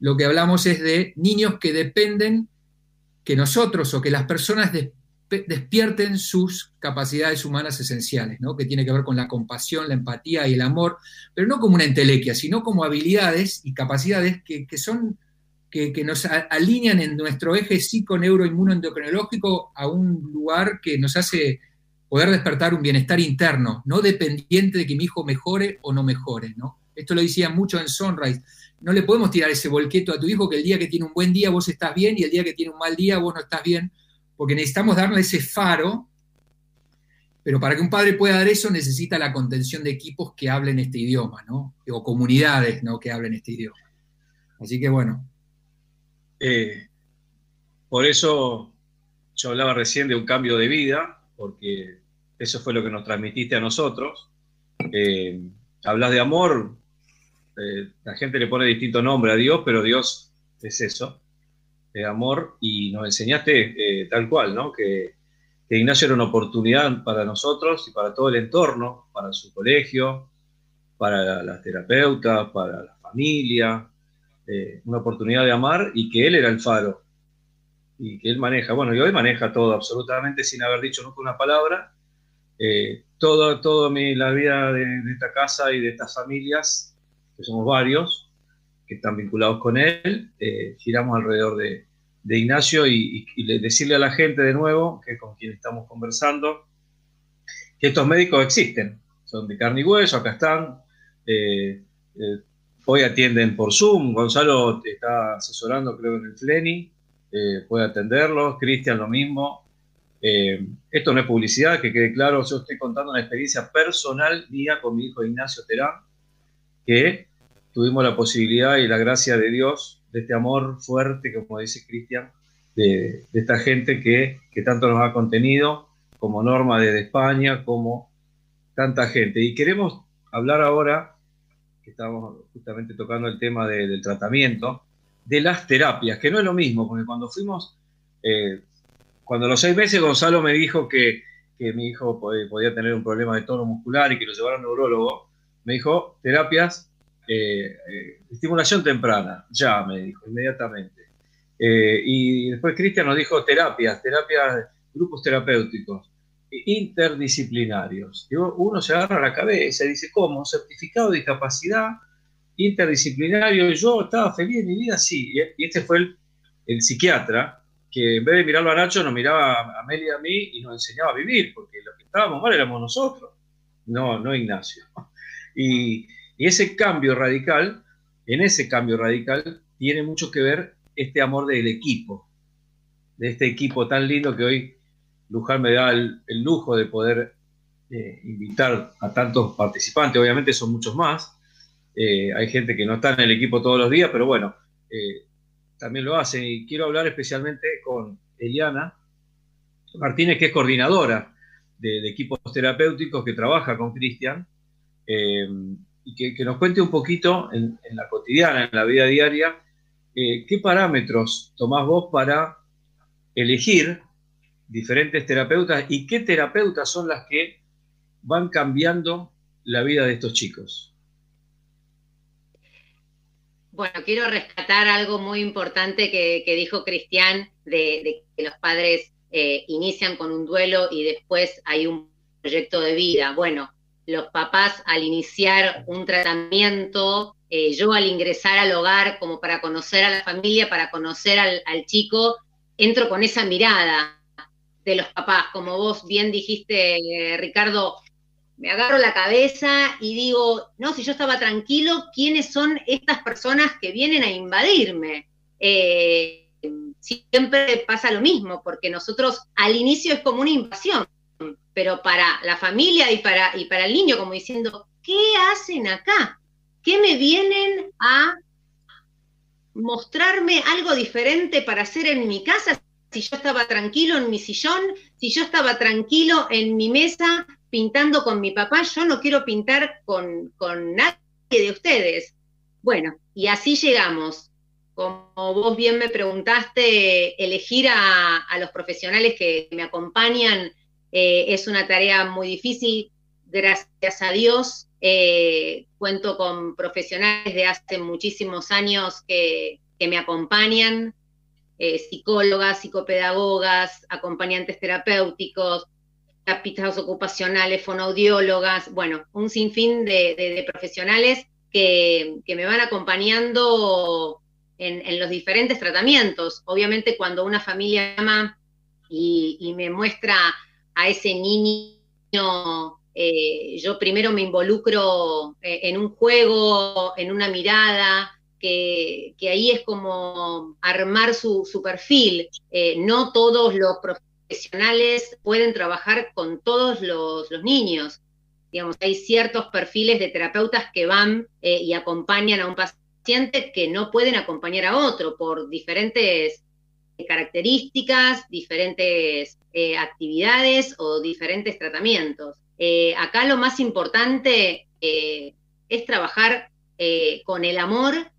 lo que hablamos es de niños que dependen que nosotros o que las personas de, despierten sus capacidades humanas esenciales, ¿no? que tiene que ver con la compasión, la empatía y el amor, pero no como una entelequia, sino como habilidades y capacidades que, son, que, nos alinean en nuestro eje psico-neuro-inmuno-endocrinológico a un lugar que nos hace poder despertar un bienestar interno, no dependiente de que mi hijo mejore o no mejore. ¿no? Esto lo decía mucho en Sunrise. No le podemos tirar ese volqueto a tu hijo que el día que tiene un buen día vos estás bien y el día que tiene un mal día vos no estás bien, porque necesitamos darle ese faro, pero para que un padre pueda dar eso necesita la contención de equipos que hablen este idioma, ¿no? O comunidades, ¿no? Que hablen este idioma. Así que bueno. Eh, por eso yo hablaba recién de un cambio de vida, porque eso fue lo que nos transmitiste a nosotros. Eh, hablas de amor, eh, la gente le pone distinto nombre a Dios, pero Dios es eso de amor y nos enseñaste eh, tal cual, ¿no? Que, Ignacio era una oportunidad para nosotros y para todo el entorno, para su colegio, para las terapeutas, para la familia, eh, una oportunidad de amar y que él era el faro y que él maneja, bueno, y hoy maneja todo absolutamente sin haber dicho nunca una palabra. Eh, toda todo mi, la vida de, esta casa y de estas familias, que somos varios, que están vinculados con él, giramos alrededor de, de Ignacio y, decirle a la gente de nuevo, que con quien estamos conversando, que estos médicos existen, son de carne y hueso, acá están, eh, eh, hoy atienden por Zoom, Gonzalo te está asesorando creo en el Fleni, eh, puede atenderlos, Cristian lo mismo. esto no es publicidad, que quede claro, yo estoy contando una experiencia personal mía con mi hijo Ignacio Terán, que tuvimos la posibilidad y la gracia de Dios de este amor fuerte, como dice Cristian, de, esta gente que, tanto nos ha contenido, como Norma desde España, como tanta gente. Y queremos hablar ahora, que estamos justamente tocando el tema del tratamiento, de las terapias, que no es lo mismo, porque cuando fuimos, eh, cuando a los seis meses Gonzalo me dijo que, mi hijo podía, tener un problema de tono muscular y que lo llevara a un neurólogo, me dijo terapias, eh, eh, estimulación temprana, ya me dijo, inmediatamente. y después Cristian nos dijo terapias, terapias, grupos terapéuticos interdisciplinarios. uno se agarra la cabeza y dice, ¿cómo? ¿Certificado de discapacidad interdisciplinario? Yo estaba feliz en mi vida, sí. Y este fue el, psiquiatra que en vez de mirarlo a Nacho nos miraba a Amelia y a mí y nos enseñaba a vivir, porque los que estábamos mal éramos nosotros, no, no Ignacio. Y, y ese cambio radical, en ese cambio radical, tiene mucho que ver este amor del equipo, de este equipo tan lindo que hoy Luján me da el, lujo de poder eh, invitar a tantos participantes, obviamente son muchos más. Eh, hay gente que no está en el equipo todos los días, pero bueno, eh, también lo hacen. Y quiero hablar especialmente con Eliana Martínez, que es coordinadora de, equipos terapéuticos que trabaja con Cristian, y que, nos cuente un poquito en, la cotidiana, en la vida diaria, qué parámetros tomás vos para elegir diferentes terapeutas y qué terapeutas son las que van cambiando la vida de estos chicos. Bueno, quiero rescatar algo muy importante que, dijo Cristian, de, que los padres eh, inician con un duelo y después hay un proyecto de vida. Bueno, los papás al iniciar un tratamiento, eh, yo al ingresar al hogar como para conocer a la familia, para conocer al chico, entro con esa mirada, de los papás. Como vos bien dijiste, Ricardo, me agarro la cabeza y digo, no, si yo estaba tranquilo, ¿quiénes son estas personas que vienen a invadirme? Eh, siempre pasa lo mismo, porque nosotros al inicio es como una invasión, pero para la familia y para, y para el niño, como diciendo, ¿qué hacen acá? ¿Qué me vienen a mostrarme algo diferente para hacer en mi casa si yo estaba tranquilo en mi sillón, si yo estaba tranquilo en mi mesa pintando con mi papá, yo no quiero pintar con, nadie de ustedes. Bueno, y así llegamos. Como vos bien me preguntaste, elegir a, los profesionales que me acompañan eh, es una tarea muy difícil. Gracias a Dios, eh, cuento con profesionales de hace muchísimos años que, que me acompañan, eh, psicólogas, psicopedagogas, acompañantes terapéuticos, terapistas ocupacionales, fonoaudiólogas, bueno, un sinfín de, profesionales que, me van acompañando en, los diferentes tratamientos. Obviamente cuando una familia llama y, me muestra a ese niño, eh, yo primero me involucro eh, en un juego, en una mirada, que, ahí es como armar su, perfil. Eh, no todos los profesionales pueden trabajar con todos los, niños. Digamos, hay ciertos perfiles de terapeutas que van y acompañan a un paciente que no pueden acompañar a otro por diferentes características, diferentes eh, actividades o diferentes tratamientos. acá lo más importante es trabajar con el amor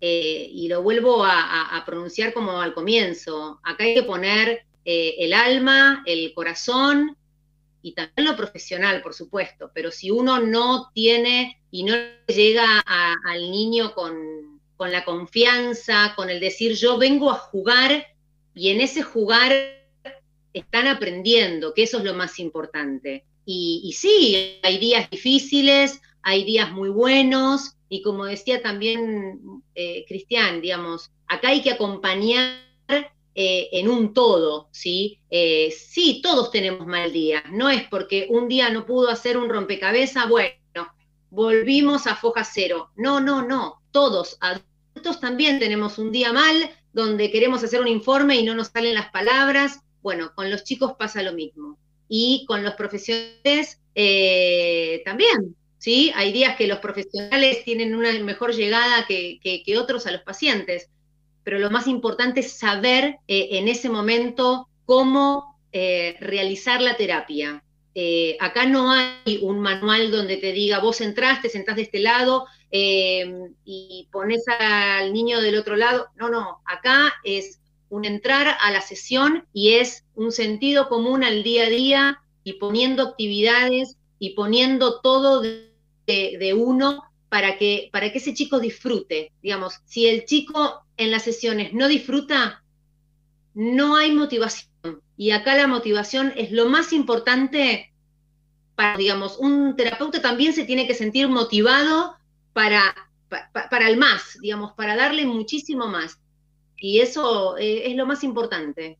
eh, y lo vuelvo a, pronunciar como al comienzo, acá hay que poner eh, el alma, el corazón y también lo profesional, por supuesto, pero si uno no tiene y no llega al niño con, la confianza, con el decir yo vengo a jugar y en ese jugar están aprendiendo, que eso es lo más importante. Y, y sí, hay días difíciles, hay días muy buenos, y como decía también eh, Cristian, digamos, acá hay que acompañar eh, en un todo, ¿sí? Eh, sí, todos tenemos mal día, no es porque un día no pudo hacer un rompecabezas, bueno, volvimos a foja cero. No, no, no, todos, adultos también tenemos un día mal, donde queremos hacer un informe y no nos salen las palabras. Bueno, con los chicos pasa lo mismo. Y con los profesionales también, ¿sí? Hay días que los profesionales tienen una mejor llegada que, otros a los pacientes, pero lo más importante es saber eh, en ese momento cómo eh, realizar la terapia. Eh, acá no hay un manual donde te diga, vos entraste, sentás de este lado eh, y pones al niño del otro lado. No, no, acá es un entrar a la sesión y es un sentido común al día a día y poniendo actividades y poniendo todo de, uno para que, para que ese chico disfrute. Digamos, si el chico en las sesiones no disfruta, no hay motivación. Y acá la motivación es lo más importante digamos, un terapeuta también se tiene que sentir motivado para, para, el más, digamos, para darle muchísimo más. Y eso eh, es lo más importante.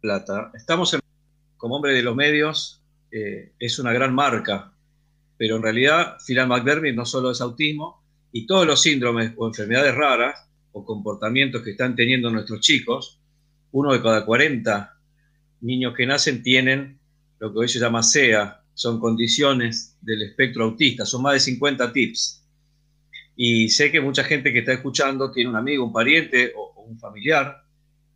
Plata. Estamos en, como hombre de los medios, eh, es una gran marca, pero en realidad Philan McDermott no solo es autismo, y todos los síndromes o enfermedades raras comportamientos que están teniendo nuestros chicos, uno de cada 40 niños que nacen tienen lo que hoy se llama SEA, son condiciones del espectro autista, son más de 50 tips. Y sé que mucha gente que está escuchando tiene un amigo, un pariente o, un familiar,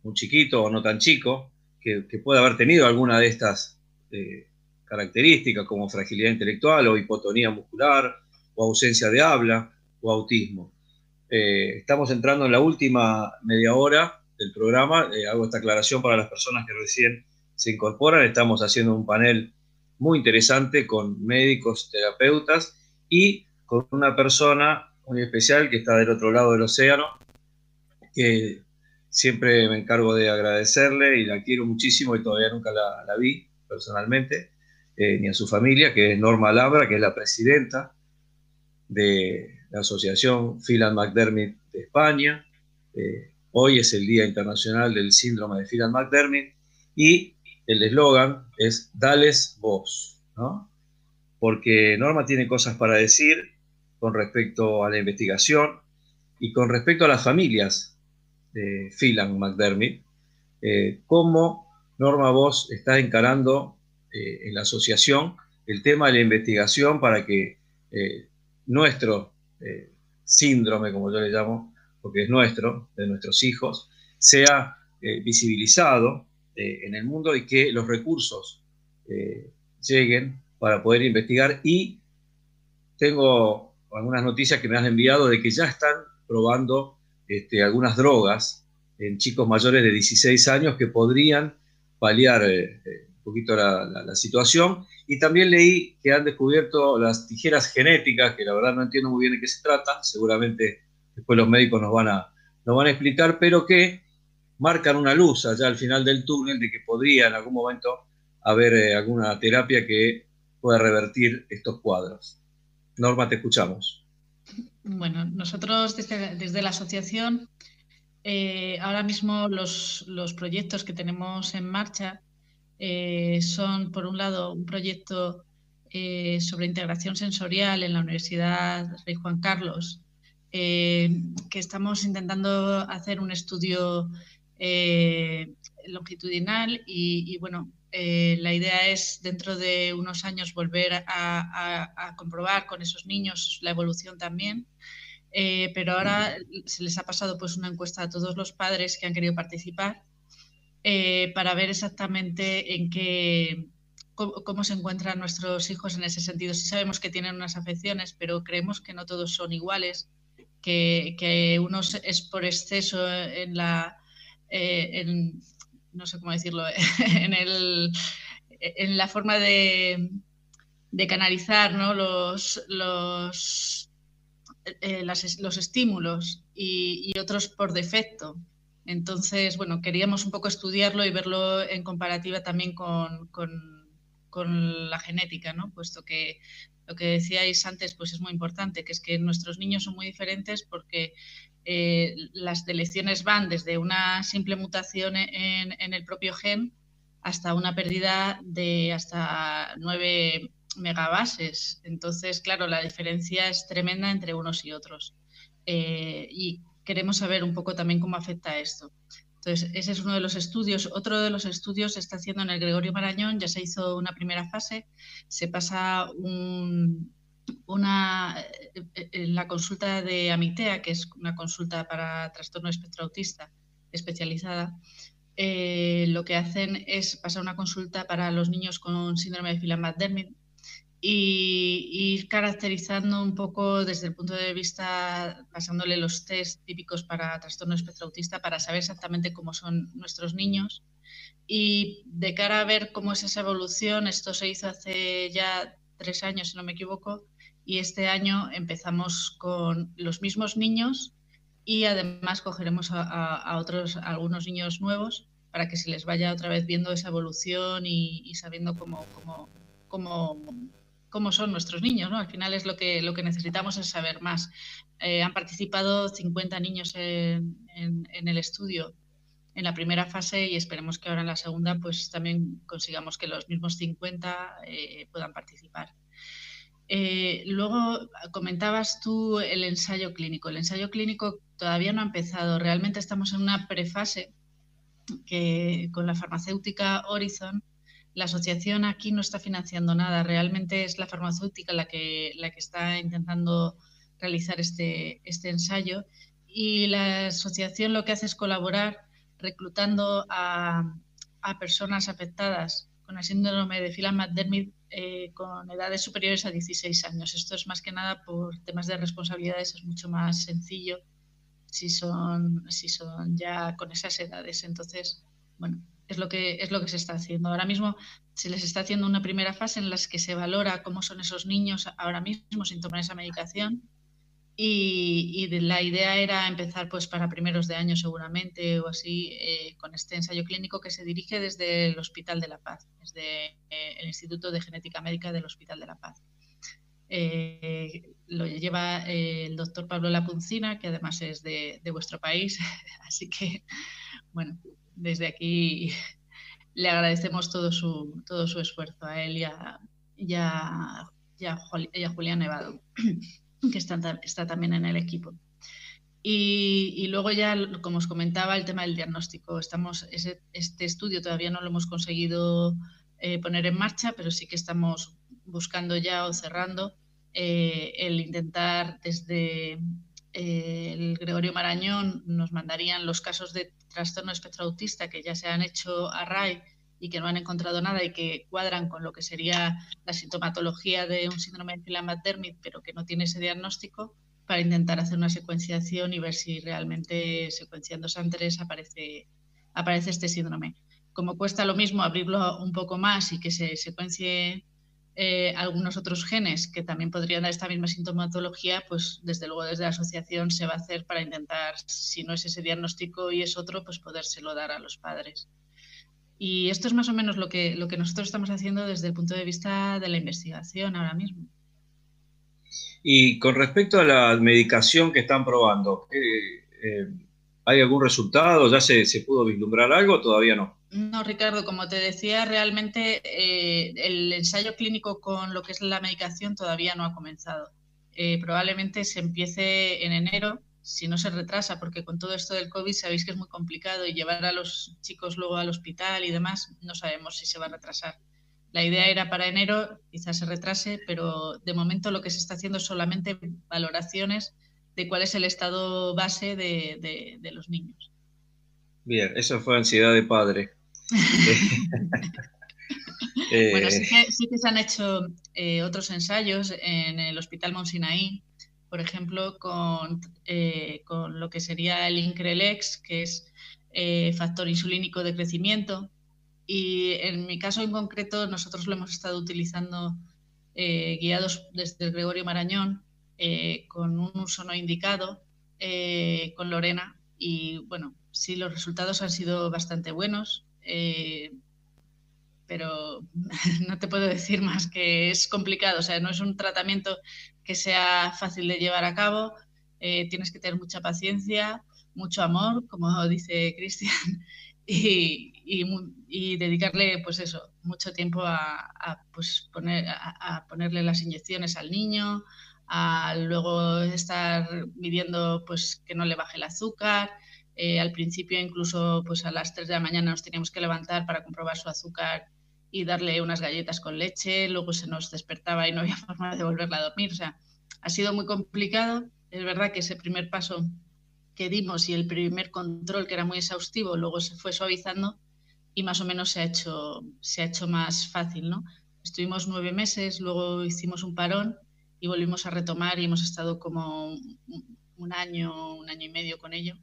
un chiquito o no tan chico, que, puede haber tenido alguna de estas eh, características como fragilidad intelectual o hipotonía muscular o ausencia de habla o autismo. Eh, estamos entrando en la última media hora del programa. Eh, hago esta aclaración para las personas que recién se incorporan. Estamos haciendo un panel muy interesante con médicos, terapeutas y con una persona muy especial que está del otro lado del océano, que siempre me encargo de agradecerle y la quiero muchísimo y todavía nunca la, vi personalmente, eh, ni a su familia, que es Norma Labra, que es la presidenta de la Asociación Philan McDermott de España. Eh, hoy es el Día Internacional del Síndrome de Philan McDermott y el eslogan es Dales voz, ¿no? Porque Norma tiene cosas para decir con respecto a la investigación y con respecto a las familias de Philan McDermott, eh, cómo Norma Vos está encarando eh, en la asociación el tema de la investigación para que eh, nuestro síndrome, como yo le llamo, porque es nuestro, de nuestros hijos, sea visibilizado eh, en el mundo y que los recursos eh, lleguen para poder investigar. Y tengo algunas noticias que me han enviado de que ya están probando este, algunas drogas en chicos mayores de 16 años que podrían paliar poquito la, situación. Y también leí que han descubierto las tijeras genéticas, que la verdad no entiendo muy bien de qué se trata, seguramente después los médicos nos van a, nos van a explicar, pero que marcan una luz allá al final del túnel de que podría en algún momento haber eh, alguna terapia que pueda revertir estos cuadros. Norma, te escuchamos. Bueno, nosotros desde, la asociación, eh, ahora mismo los, proyectos que tenemos en marcha eh, son, por un lado, un proyecto sobre integración sensorial en la Universidad Rey Juan Carlos, que estamos intentando hacer un estudio eh, longitudinal y, bueno, eh, la idea es dentro de unos años volver a, comprobar con esos niños la evolución también. Eh, pero ahora se les ha pasado pues una encuesta a todos los padres que han querido participar para ver exactamente en qué, cómo, se encuentran nuestros hijos en ese sentido. Sí sabemos que tienen unas afecciones, pero creemos que no todos son iguales, que, que unos es por exceso en la eh, no sé cómo decirlo, en, el, en la forma de, canalizar los, los, eh, los estímulos y, otros por defecto. Entonces, bueno, queríamos un poco estudiarlo y verlo en comparativa también con, con la genética, ¿no? puesto que lo que decíais antes pues es muy importante, que es que nuestros niños son muy diferentes porque eh, las delecciones van desde una simple mutación en, el propio gen hasta una pérdida de hasta 9 megabases. Entonces, claro, la diferencia es tremenda entre unos y otros. Eh, y queremos saber un poco también cómo afecta esto. Entonces, ese es uno de los estudios. Otro de los estudios se está haciendo en el Gregorio Marañón, ya se hizo una primera fase, se pasa un, una, eh, eh, la consulta de Amitea, que es una consulta para trastorno espectro autista especializada, eh, lo que hacen es pasar una consulta para los niños con síndrome de Phelan-McDermid y, ir caracterizando un poco desde el punto de vista, pasándole los test típicos para trastorno espectro autista para saber exactamente cómo son nuestros niños. Y de cara a ver cómo es esa evolución, esto se hizo hace ya tres años, si no me equivoco, y este año empezamos con los mismos niños y además cogeremos a, otros, algunos niños nuevos para que se les vaya otra vez viendo esa evolución y, sabiendo cómo, cómo, cómo, cómo, son nuestros niños. ¿no? Al final es lo que, lo que necesitamos es saber más. Eh, han participado 50 niños en, en, el estudio en la primera fase y esperemos que ahora en la segunda pues también consigamos que los mismos 50 eh, puedan participar. Eh, luego comentabas tú el ensayo clínico. El ensayo clínico todavía no ha empezado. Realmente estamos en una prefase que con la farmacéutica Horizon, la asociación aquí no está financiando nada. Realmente es la farmacéutica la que, la que está intentando realizar este, este ensayo y la asociación lo que hace es colaborar reclutando a, a personas afectadas con el síndrome de Phelan-McDermid eh, con edades superiores a 16 años. Esto es más que nada por temas de responsabilidades, es mucho más sencillo si son, si son ya con esas edades. Entonces, bueno, es lo, que, es lo que se está haciendo. Ahora mismo se les está haciendo una primera fase en la que se valora cómo son esos niños ahora mismo sin tomar esa medicación y, la idea era empezar pues para primeros de año seguramente o así eh, con este ensayo clínico que se dirige desde el Hospital de la Paz, desde eh, el Instituto de Genética Médica del Hospital de la Paz. Eh, lo lleva el doctor Pablo Lapuncina, que además es de, vuestro país, así que bueno, desde aquí le agradecemos todo su, todo su esfuerzo a él y a, a, y Julián Nevado. que está, está también en el equipo. Y, luego ya, como os comentaba, el tema del diagnóstico. Estamos, este estudio todavía no lo hemos conseguido eh, poner en marcha, pero sí que estamos buscando ya o cerrando eh, el intentar desde eh, el Gregorio Marañón nos mandarían los casos de trastorno espectro autista que ya se han hecho a RAI y que no han encontrado nada y que cuadran con lo que sería la sintomatología de un síndrome de Phelan-McDermid, pero que no tiene ese diagnóstico, para intentar hacer una secuenciación y ver si realmente secuenciando SAN3 aparece, aparece este síndrome. Como cuesta lo mismo abrirlo un poco más y que se secuencie eh, algunos otros genes que también podrían dar esta misma sintomatología, pues desde luego desde la asociación se va a hacer para intentar, si no es ese diagnóstico y es otro, pues podérselo dar a los padres. Y esto es más o menos lo que, lo que nosotros estamos haciendo desde el punto de vista de la investigación ahora mismo. Y con respecto a la medicación que están probando, eh, ¿hay algún resultado? ¿Ya se, pudo vislumbrar algo? Todavía no. No, Ricardo, como te decía, realmente eh, el ensayo clínico con lo que es la medicación todavía no ha comenzado. Eh, probablemente se empiece en enero si no se retrasa, porque con todo esto del COVID sabéis que es muy complicado y llevar a los chicos luego al hospital y demás, no sabemos si se va a retrasar. La idea era para enero, quizás se retrase, pero de momento lo que se está haciendo es solamente valoraciones de cuál es el estado base de, los niños. Bien, eso fue ansiedad de padre. bueno, sí que, se han hecho eh, otros ensayos en el Hospital Monsinaí por ejemplo, con, eh, con lo que sería el Increlex, que es eh, factor insulínico de crecimiento. Y en mi caso en concreto, nosotros lo hemos estado utilizando eh, guiados desde el Gregorio Marañón, con un uso no indicado, con Lorena. Y bueno, sí, los resultados han sido bastante buenos pero no te puedo decir más que es complicado, o sea, no es un tratamiento que sea fácil de llevar a cabo, eh, tienes que tener mucha paciencia, mucho amor, como dice Cristian, y, dedicarle, pues eso, mucho tiempo a, pues poner, a, ponerle las inyecciones al niño, a luego estar midiendo pues que no le baje el azúcar. Eh, al principio incluso pues a las 3 de la mañana nos teníamos que levantar para comprobar su azúcar y darle unas galletas con leche, luego se nos despertaba y no había forma de volverla a dormir. O sea, ha sido muy complicado. Es verdad que ese primer paso que dimos y el primer control, que era muy exhaustivo, luego se fue suavizando y más o menos se ha hecho, se ha hecho más fácil, ¿no? Estuvimos nueve meses, luego hicimos un parón y volvimos a retomar y hemos estado como un año, un año y medio con ello.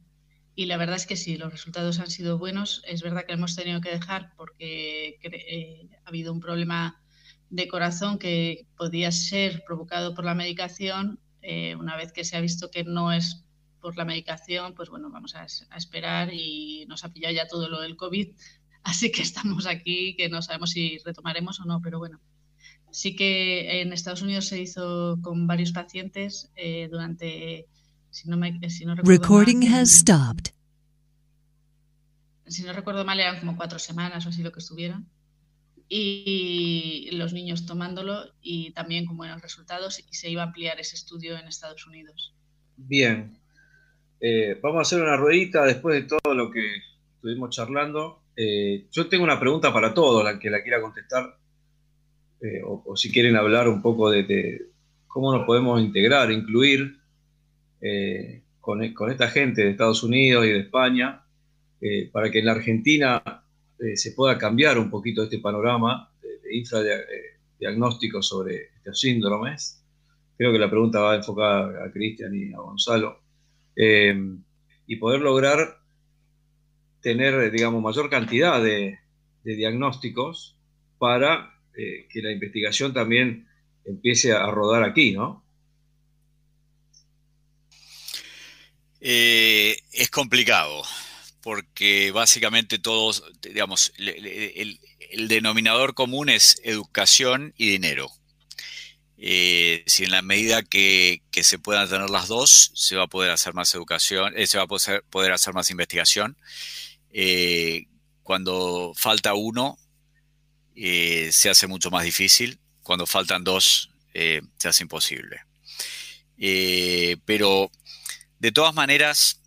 Y la verdad es que sí, los resultados han sido buenos. Es verdad que hemos tenido que dejar porque eh, ha habido un problema de corazón que podía ser provocado por la medicación. Eh, una vez que se ha visto que no es por la medicación, pues bueno, vamos a, a, esperar y nos ha pillado ya todo lo del COVID. Así que estamos aquí, que no sabemos si retomaremos o no, pero bueno. Sí que en Estados Unidos se hizo con varios pacientes eh, durante, si no, me, si no recuerdo Recording mal, has stopped. si no recuerdo mal, eran como cuatro semanas o así lo que estuvieron. Y los niños tomándolo y también con buenos resultados y se iba a ampliar ese estudio en Estados Unidos. Bien. Eh, vamos a hacer una ruedita después de todo lo que estuvimos charlando. Eh, yo tengo una pregunta para todos, la que la quiera contestar, eh, o, si quieren hablar un poco de, cómo nos podemos integrar, incluir eh, con, esta gente de Estados Unidos y de España, eh, para que en la Argentina se pueda cambiar un poquito este panorama de, de infradiagnóstico sobre estos síndromes. Creo que la pregunta va enfocada a Cristian y a Gonzalo. y poder lograr tener, digamos, mayor cantidad de diagnósticos para eh, que la investigación también empiece a rodar aquí, ¿no? Eh, es complicado, porque básicamente todos, digamos, el, denominador común es educación y dinero. Eh, si en la medida que, se puedan tener las dos, se va a poder hacer más educación, eh, se va a poder, hacer más investigación. Cuando falta uno, eh, se hace mucho más difícil. Cuando faltan dos, eh, se hace imposible. Eh, pero de todas maneras,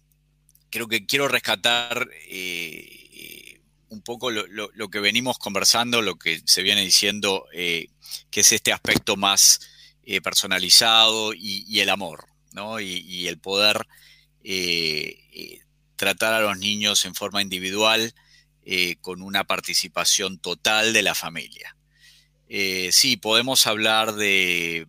creo que quiero rescatar un poco lo, que venimos conversando, lo que se viene diciendo, que es este aspecto más personalizado y, el amor, ¿no? Y el poder tratar a los niños en forma individual eh, con una participación total de la familia. Eh, sí, podemos hablar de,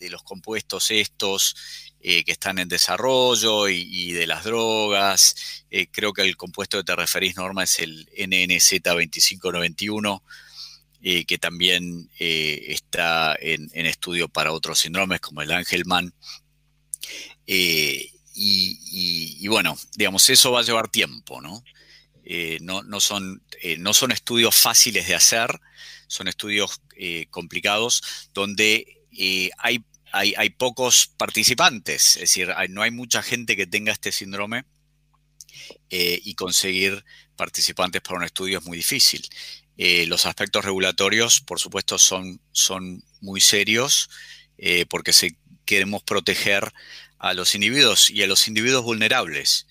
los compuestos estos eh, que están en desarrollo y, de las drogas. Creo que el compuesto que te referís, Norma, es el NNZ2591, que también está en, estudio para otros síndromes como el Angelman. Y, bueno, digamos, eso va a llevar tiempo, ¿no? Eh, no, no, son, eh, no, son, estudios fáciles de hacer, son estudios eh, complicados donde hay, hay, hay, pocos participantes, es decir, no hay mucha gente que tenga este síndrome y conseguir participantes para un estudio es muy difícil. los aspectos regulatorios, por supuesto, son, son muy serios porque queremos proteger a los individuos y a los individuos vulnerables.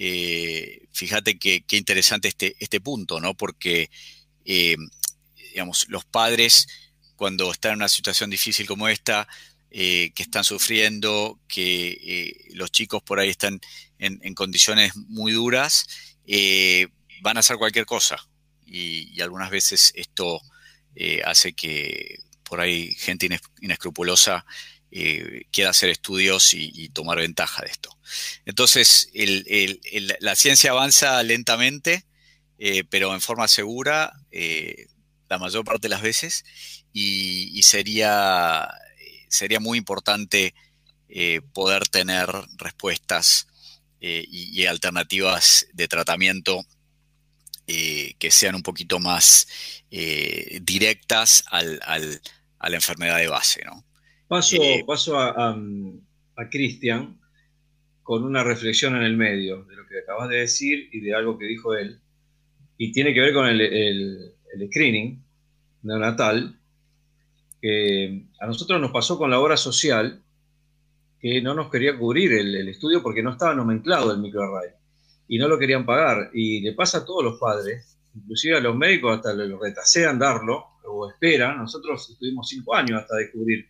Eh, fíjate qué interesante este, este punto, ¿no? Porque, eh, digamos, los padres, cuando están en una situación difícil como esta, eh, que están sufriendo, que los chicos por ahí están en, condiciones muy duras, van a hacer cualquier cosa. Y algunas veces esto hace que por ahí gente inescrupulosa eh, quiera hacer estudios y, tomar ventaja de esto. Entonces, la ciencia avanza lentamente, eh, pero en forma segura eh, la mayor parte de las veces, y, sería, sería muy importante poder tener respuestas y, alternativas de tratamiento que sean un poquito más directas al, a la enfermedad de base, ¿no? Paso, eh, paso a, a, a Cristian con una reflexión en el medio de lo que acabas de decir y de algo que dijo él. Y tiene que ver con el, el, el screening neonatal. Que a nosotros nos pasó con la obra social que no nos quería cubrir el, el estudio porque no estaba nomenclado el microarray y no lo querían pagar. Y le pasa a todos los padres, inclusive a los médicos hasta lo retasean darlo o esperan. Nosotros estuvimos cinco años hasta descubrir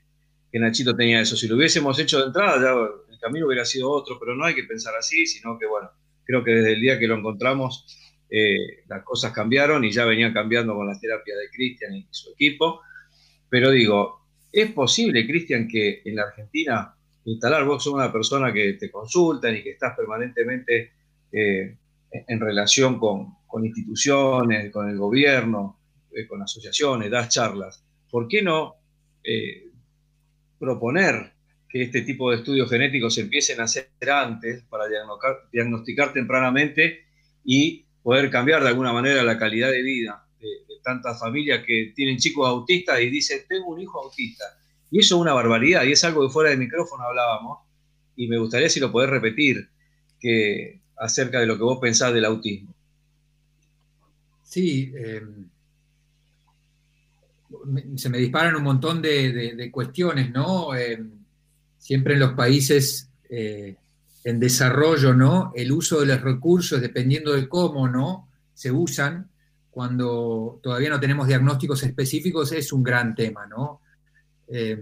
que Nachito tenía eso. Si lo hubiésemos hecho de entrada, ya el camino hubiera sido otro, pero no hay que pensar así, sino que, bueno, creo que desde el día que lo encontramos, eh, las cosas cambiaron y ya venían cambiando con la terapia de Cristian y su equipo. Pero digo, ¿es posible, Cristian, que en la Argentina instalar, vos sos una persona que te consultan y que estás permanentemente eh, en relación con, instituciones, con el gobierno, eh, con asociaciones, das charlas, ¿por qué no proponer que este tipo de estudios genéticos se empiecen a hacer antes para diagnosticar, tempranamente y poder cambiar de alguna manera la calidad de vida de, tantas familias que tienen chicos autistas y dicen, tengo un hijo autista. Y eso es una barbaridad y es algo que fuera de micrófono hablábamos y me gustaría si lo podés repetir que, acerca de lo que vos pensás del autismo. Sí, eh, se me disparan un montón de, cuestiones, ¿no? Eh, siempre en los países eh, en desarrollo, ¿no? El uso de los recursos, dependiendo de cómo, ¿no? Se usan cuando todavía no tenemos diagnósticos específicos, es un gran tema, ¿no? Eh,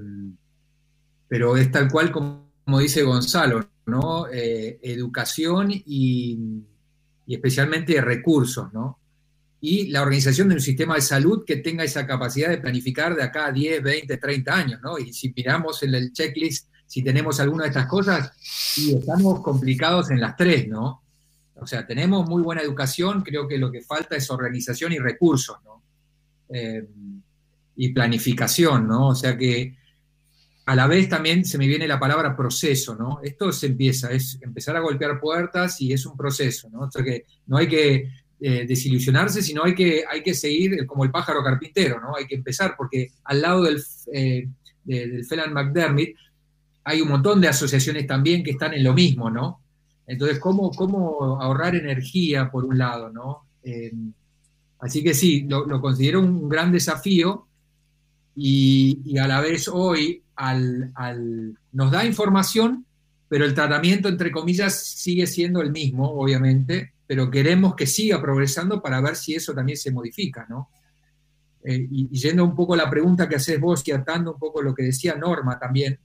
pero es tal cual como, dice Gonzalo, ¿no? educación y, y especialmente recursos, ¿no? Y la organización de un sistema de salud que tenga esa capacidad de planificar de acá a 10, 20, 30 años, ¿no? Y si miramos en el checklist, si tenemos alguna de estas cosas, y estamos complicados en las tres, ¿no? O sea, tenemos muy buena educación, creo que lo que falta es organización y recursos, ¿no? Eh, y planificación, ¿no? O sea que a la vez también se me viene la palabra proceso, ¿no? Esto se empieza, es empezar a golpear puertas y es un proceso, ¿no? O sea que no hay que eh, desilusionarse, sino hay que, hay que seguir como el pájaro carpintero, ¿no? Hay que empezar, porque al lado del, eh, del Phelan McDermott hay un montón de asociaciones también que están en lo mismo, ¿no? Entonces, ¿cómo, cómo ahorrar energía por un lado, ¿no? Eh, así que sí, lo, considero un gran desafío y, a la vez hoy al, nos da información, pero el tratamiento, entre comillas, sigue siendo el mismo, obviamente, pero queremos que siga progresando para ver si eso también se modifica, ¿no? Eh, y, yendo un poco a la pregunta que haces vos y atando un poco lo que decía Norma también,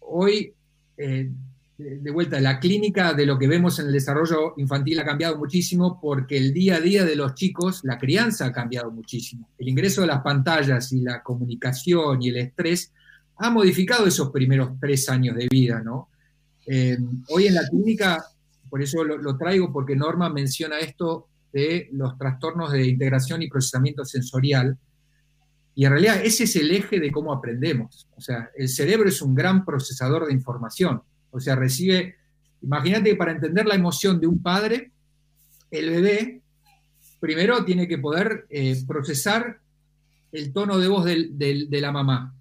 hoy, eh, de vuelta, la clínica de lo que vemos en el desarrollo infantil ha cambiado muchísimo porque el día a día de los chicos, la crianza ha cambiado muchísimo. El ingreso de las pantallas y la comunicación y el estrés ha modificado esos primeros tres años de vida, ¿no? Eh, hoy en la clínica por eso lo, traigo, porque Norma menciona esto de los trastornos de integración y procesamiento sensorial. Y en realidad ese es el eje de cómo aprendemos. O sea, el cerebro es un gran procesador de información. O sea, recibe, imagínate que para entender la emoción de un padre, el bebé primero tiene que poder eh, procesar el tono de voz de la mamá.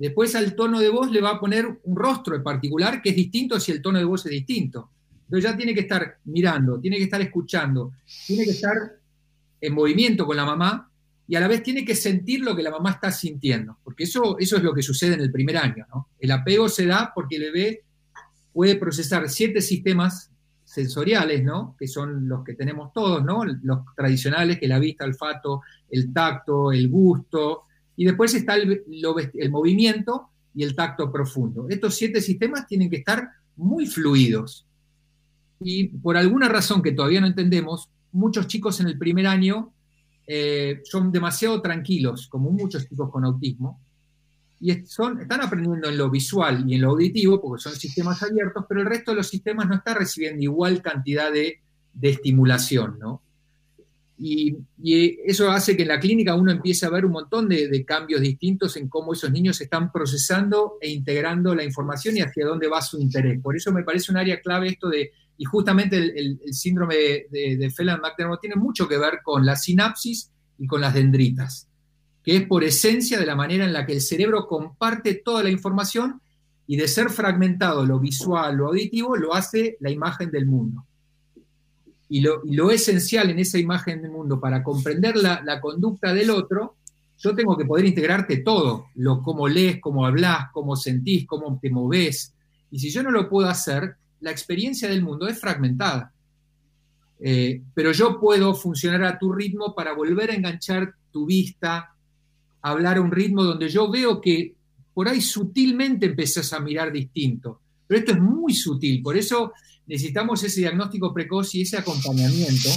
Después al tono de voz le va a poner un rostro en particular que es distinto si el tono de voz es distinto. Entonces ya tiene que estar mirando, tiene que estar escuchando, tiene que estar en movimiento con la mamá y a la vez tiene que sentir lo que la mamá está sintiendo, porque eso, eso es lo que sucede en el primer año. El apego se da porque el bebé puede procesar siete sistemas sensoriales, ¿no? que son los que tenemos todos, ¿no? los tradicionales, que la vista, el olfato, el tacto, el gusto, y después está el, movimiento y el tacto profundo. Estos siete sistemas tienen que estar muy fluidos. Y por alguna razón que todavía no entendemos, muchos chicos en el primer año eh, son demasiado tranquilos, como muchos chicos con autismo, y son, están aprendiendo en lo visual y en lo auditivo, porque son sistemas abiertos, pero el resto de los sistemas no está recibiendo igual cantidad de, de estimulación, ¿no? Y, eso hace que en la clínica uno empiece a ver un montón de, cambios distintos en cómo esos niños están procesando e integrando la información y hacia dónde va su interés. Por eso me parece un área clave esto de, y justamente el, síndrome de, de, Phelan-McDermott tiene mucho que ver con la sinapsis y con las dendritas, que es por esencia de la manera en la que el cerebro comparte toda la información y de ser fragmentado lo visual, lo auditivo, lo hace la imagen del mundo. Y lo, esencial en esa imagen del mundo para comprender la, conducta del otro, yo tengo que poder integrarte todo, lo cómo lees, cómo hablas, cómo sentís, cómo te moves. Y si yo no lo puedo hacer, la experiencia del mundo es fragmentada. Eh, pero yo puedo funcionar a tu ritmo para volver a enganchar tu vista, hablar a un ritmo donde yo veo que por ahí sutilmente empezás a mirar distinto. Pero esto es muy sutil, por eso necesitamos ese diagnóstico precoz y ese acompañamiento,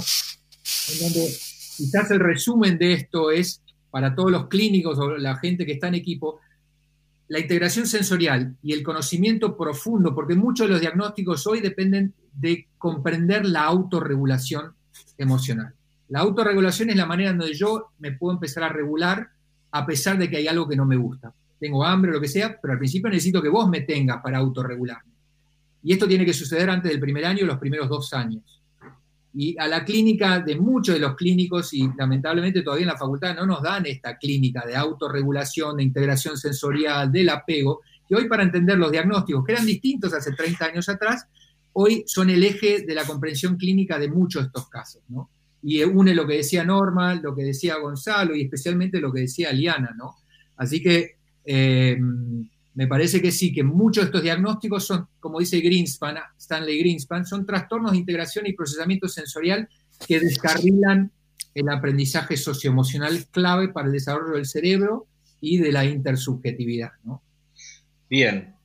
en donde quizás el resumen de esto es, para todos los clínicos o la gente que está en equipo, la integración sensorial y el conocimiento profundo, porque muchos de los diagnósticos hoy dependen de comprender la autorregulación emocional. La autorregulación es la manera en donde yo me puedo empezar a regular a pesar de que hay algo que no me gusta. Tengo hambre lo que sea, pero al principio necesito que vos me tengas para autorregularme. Y esto tiene que suceder antes del primer año, los primeros dos años. Y a la clínica de muchos de los clínicos, y lamentablemente todavía en la facultad no nos dan esta clínica de autorregulación, de integración sensorial, del apego, que hoy para entender los diagnósticos, que eran distintos hace 30 años atrás, hoy son el eje de la comprensión clínica de muchos de estos casos. ¿no? Y une lo que decía Norma, lo que decía Gonzalo y especialmente lo que decía Liana. ¿no? Así que eh, me parece que sí, que muchos de estos diagnósticos son, como dice Greenspan, Stanley Greenspan, son trastornos de integración y procesamiento sensorial que descarrilan el aprendizaje socioemocional clave para el desarrollo del cerebro y de la intersubjetividad. Bien,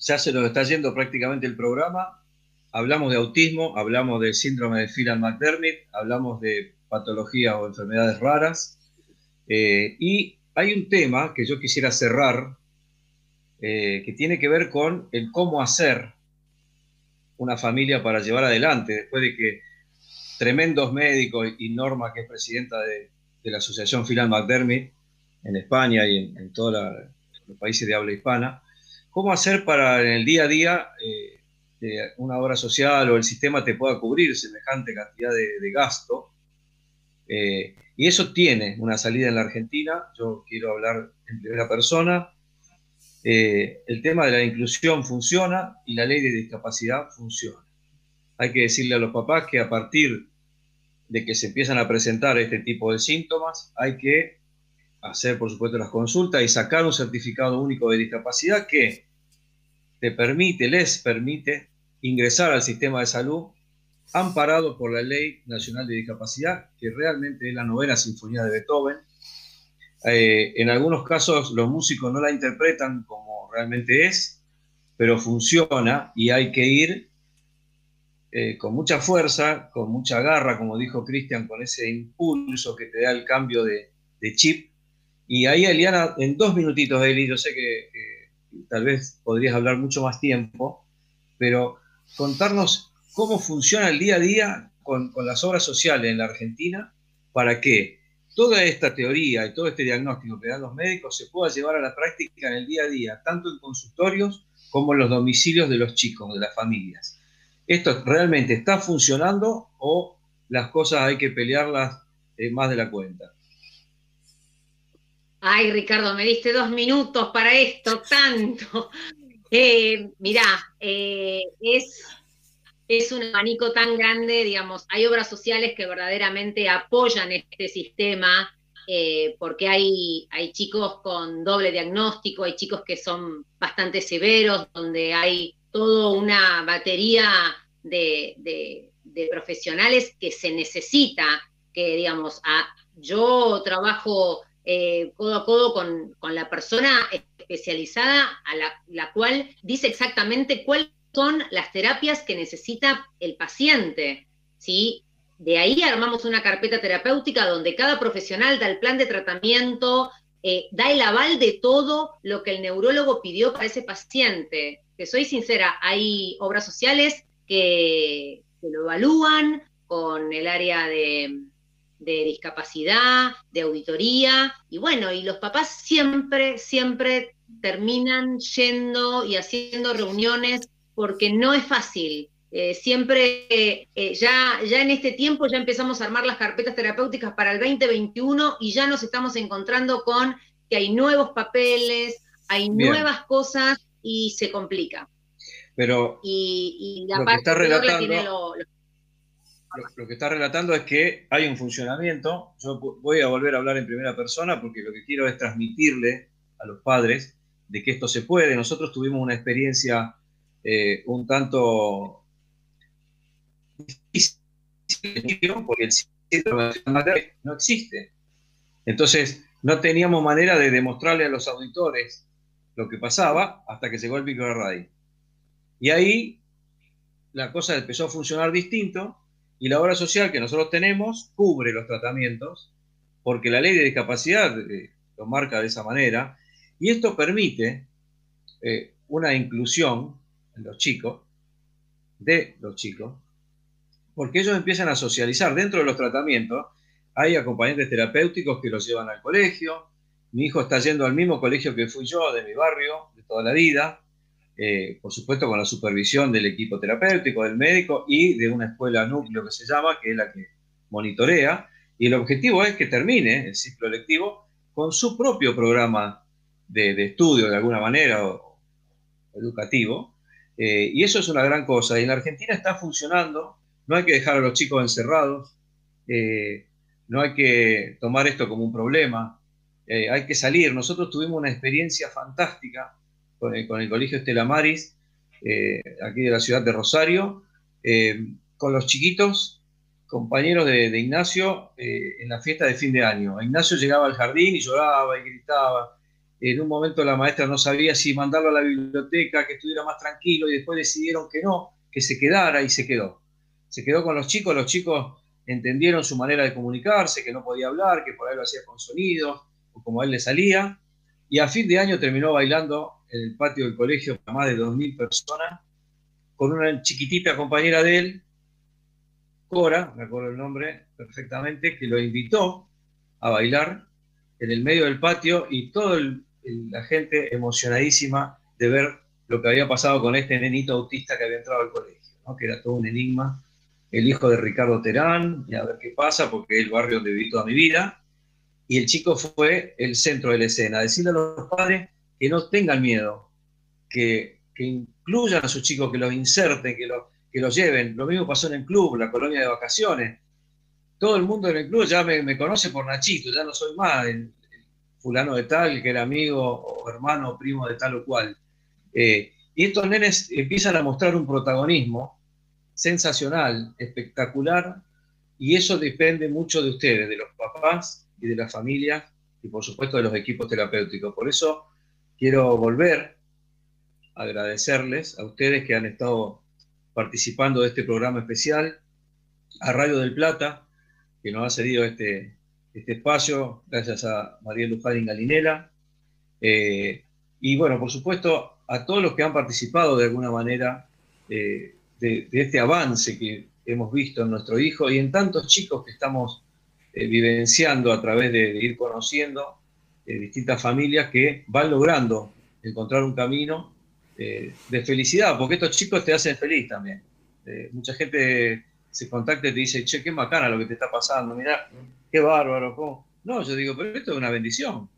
ya se nos está yendo prácticamente el programa. Hablamos de autismo, hablamos del síndrome de Phelan-McDermott, hablamos de patologías o enfermedades raras. Eh, y hay un tema que yo quisiera cerrar eh, que tiene que ver con el cómo hacer una familia para llevar adelante, después de que tremendos médicos y Norma, que es presidenta de, la Asociación Philan McDermott en España y en, todos los países de habla hispana, cómo hacer para en el día a día eh, una obra social o el sistema te pueda cubrir semejante cantidad de, gasto. Eh, y eso tiene una salida en la Argentina. Yo quiero hablar en primera persona. Eh, el tema de la inclusión funciona y la ley de discapacidad funciona. Hay que decirle a los papás que a partir de que se empiezan a presentar este tipo de síntomas, hay que hacer, por supuesto, las consultas y sacar un certificado único de discapacidad que te permite, les permite ingresar al sistema de salud amparado por la Ley Nacional de Discapacidad, que realmente es la novena sinfonía de Beethoven, eh, en algunos casos los músicos no la interpretan como realmente es, pero funciona y hay que ir eh, con mucha fuerza, con mucha garra, como dijo Cristian, con ese impulso que te da el cambio de, chip. Y ahí, Eliana, en dos minutitos, Eli, yo sé que, tal vez podrías hablar mucho más tiempo, pero contarnos cómo funciona el día a día con, con las obras sociales en la Argentina para que toda esta teoría y todo este diagnóstico que dan los médicos se pueda llevar a la práctica en el día a día, tanto en consultorios como en los domicilios de los chicos, de las familias. ¿Esto realmente está funcionando o las cosas hay que pelearlas eh, más de la cuenta? Ay, Ricardo, me diste dos minutos para esto, tanto. Eh, mirá, eh, es es un abanico tan grande, digamos, hay obras sociales que verdaderamente apoyan este sistema, eh, porque hay, hay chicos con doble diagnóstico, hay chicos que son bastante severos, donde hay toda una batería de, profesionales que se necesita, que digamos, yo trabajo eh, codo a codo con, la persona especializada a la, la cual dice exactamente cuál son las terapias que necesita el paciente, ¿sí? De ahí armamos una carpeta terapéutica donde cada profesional da el plan de tratamiento, eh, da el aval de todo lo que el neurólogo pidió para ese paciente. Que soy sincera, hay obras sociales que, lo evalúan con el área de discapacidad, de auditoría, y bueno, y los papás siempre, siempre terminan yendo y haciendo reuniones porque no es fácil. Eh, siempre, eh, ya, ya en este tiempo ya empezamos a armar las carpetas terapéuticas para el 2021 y ya nos estamos encontrando con que hay nuevos papeles, hay nuevas cosas y se complica. Pero y, la lo, que está relatando, lo, que está relatando es que hay un funcionamiento. Yo voy a volver a hablar en primera persona porque lo que quiero es transmitirle a los padres de que esto se puede. Nosotros tuvimos una experiencia eh, un tanto difícil porque el síndrome no existe. Entonces, no teníamos manera de demostrarle a los auditores lo que pasaba hasta que llegó el microarray. Y ahí la cosa empezó a funcionar distinto y la obra social que nosotros tenemos cubre los tratamientos porque la ley de discapacidad eh, lo marca de esa manera y esto permite eh, una inclusión los chicos, de los chicos, porque ellos empiezan a socializar dentro de los tratamientos. Hay acompañantes terapéuticos que los llevan al colegio. Mi hijo está yendo al mismo colegio que fui yo, de mi barrio, de toda la vida. Eh, por supuesto con la supervisión del equipo terapéutico, del médico y de una escuela núcleo que se llama, que es la que monitorea. Y el objetivo es que termine el ciclo lectivo con su propio programa de, estudio, de alguna manera, educativo. Eh, y eso es una gran cosa. Y en Argentina está funcionando no hay que dejar a los chicos encerrados, eh, no hay que tomar esto como un problema, eh, hay que salir. Nosotros tuvimos una experiencia fantástica con el, Colegio Estela Maris, aquí de la ciudad de Rosario, con los chiquitos, compañeros de Ignacio, en la fiesta de fin de año. Ignacio llegaba al jardín y lloraba y gritaba. En un momento la maestra no sabía si mandarlo a la biblioteca, que estuviera más tranquilo, y después decidieron que no, que se quedara y se quedó. Se quedó con los chicos, los chicos entendieron su manera de comunicarse, que no podía hablar, que por ahí lo hacía con sonidos, o como a él le salía, y a fin de año terminó bailando en el patio del colegio para más de 2.000 personas, con una chiquitita compañera de él, Cora, me acuerdo el nombre perfectamente, que lo invitó a bailar en el medio del patio y toda la gente emocionadísima de ver lo que había pasado con este nenito autista que había entrado al colegio, que era todo un enigma el hijo de Ricardo Terán, y a ver qué pasa, porque es el barrio donde viví toda mi vida. Y el chico fue el centro de la escena. Decirle a los padres que no tengan miedo, que, incluyan a sus chicos, que los inserten, que, que los lleven. Lo mismo pasó en el club, la colonia de vacaciones. Todo el mundo en el club ya me, conoce por Nachito, ya no soy más fulano de tal, que era amigo o hermano o primo de tal o cual. Eh, y estos nenes empiezan a mostrar un protagonismo sensacional, espectacular, y eso depende mucho de ustedes, de los papás y de las familias y por supuesto de los equipos terapéuticos. Por eso quiero volver a agradecerles a ustedes que han estado participando de este programa especial, a Radio del Plata, que nos ha cedido este, este espacio, gracias a María Luján Galinela, eh, y bueno, por supuesto, a todos los que han participado de alguna manera eh, de, este avance que hemos visto en nuestro hijo y en tantos chicos que estamos eh, vivenciando a través de, ir conociendo distintas familias que van logrando encontrar un camino de felicidad, porque estos chicos te hacen feliz también. mucha gente se contacta y te dice, che, qué bacana lo que te está pasando, mira, qué bárbaro. No, yo digo, pero esto es una bendición.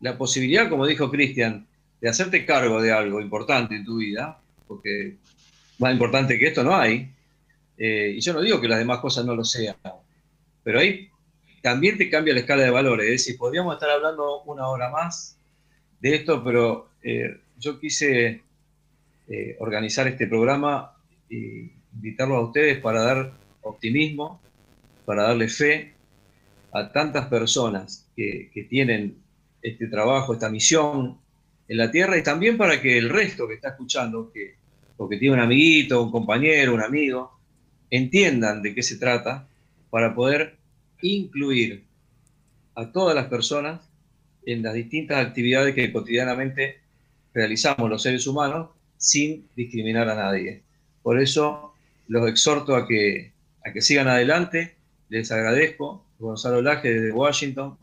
la posibilidad, como dijo Cristian, de hacerte cargo de algo importante en tu vida, porque más importante que esto no hay. Eh, y yo no digo que las demás cosas no lo sean, pero ahí también te cambia la escala de valores. Es decir, podríamos estar hablando una hora más de esto, pero eh, yo quise eh, organizar este programa e invitarlo a ustedes para dar optimismo, para darle fe a tantas personas que, que tienen este trabajo, esta misión en la tierra y también para que el resto que está escuchando, que porque tiene un amiguito, un compañero, un amigo, entiendan de qué se trata para poder incluir a todas las personas en las distintas actividades que cotidianamente realizamos los seres humanos sin discriminar a nadie. Por eso los exhorto a que, a que sigan adelante. Les agradezco. Gonzalo Laje desde Washington,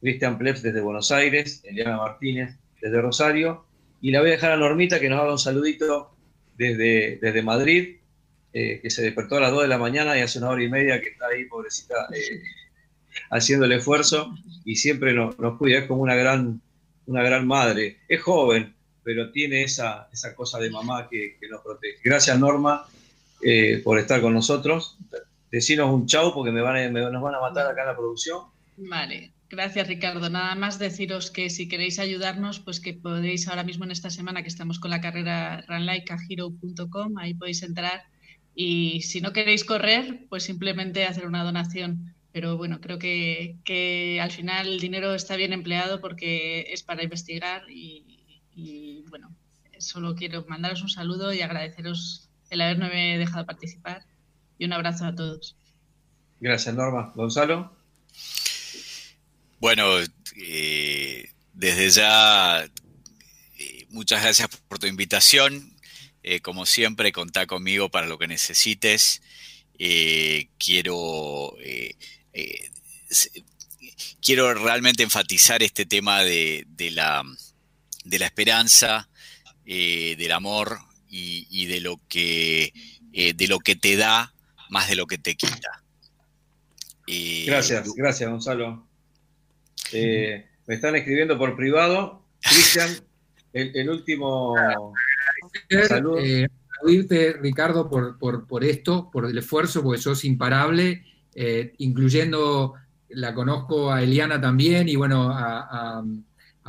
Cristian Plebs desde Buenos Aires, Eliana Martínez desde Rosario. Y la voy a dejar a Normita que nos haga un saludito desde, desde Madrid, eh, que se despertó a las 2 de la mañana y hace una hora y media que está ahí, pobrecita, eh, haciendo el esfuerzo y siempre nos, cuida, es como una gran, una gran madre. Es joven, pero tiene esa, esa cosa de mamá que, nos protege. Gracias, Norma, eh, por estar con nosotros. Decinos un chau porque me van nos van a matar acá en la producción. Vale. Gracias, Ricardo. Nada más deciros que si queréis ayudarnos, pues que podéis ahora mismo en esta semana que estamos con la carrera runlikeahero.com, ahí podéis entrar. Y si no queréis correr, pues simplemente hacer una donación pero bueno, creo que, al final el dinero está bien empleado porque es para investigar y, bueno, solo quiero mandaros un saludo y agradeceros el haberme dejado participar y un abrazo a todos. Gracias, Norma. Gonzalo. Bueno, eh, desde ya, eh, muchas gracias por tu invitación. Eh, como siempre, contá conmigo para lo que necesites. quiero eh, quiero realmente enfatizar este tema de, la, de la, esperanza, eh, del amor y, de, lo que, eh, de lo que te da más de lo que te quita. gracias, gracias Gonzalo. me están escribiendo por privado. Cristian, el, último saludo. Ricardo, por, por, por, esto, por el esfuerzo, porque sos imparable eh, incluyendo, la conozco a Eliana también y bueno, a,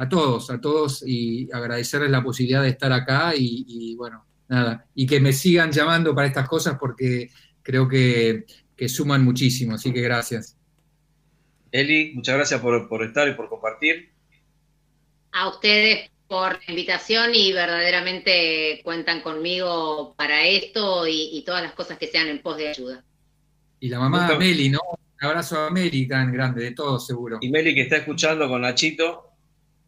todos, a todos y agradecerles la posibilidad de estar acá y, bueno, nada, y que me sigan llamando para estas cosas porque creo que, suman muchísimo, así que gracias. Eli, muchas gracias por, estar y por compartir. A ustedes por la invitación y verdaderamente cuentan conmigo para esto y, y todas las cosas que sean en pos de ayuda. Y la mamá de Meli, ¿no? Un abrazo a Meli tan grande, de todos seguro. Y Meli que está escuchando con Nachito,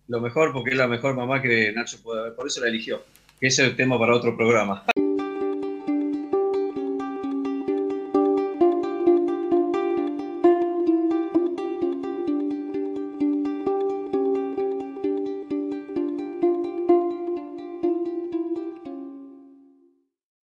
lo mejor porque es la mejor mamá que Nacho puede haber, por eso la eligió. Que ese es el tema para otro programa.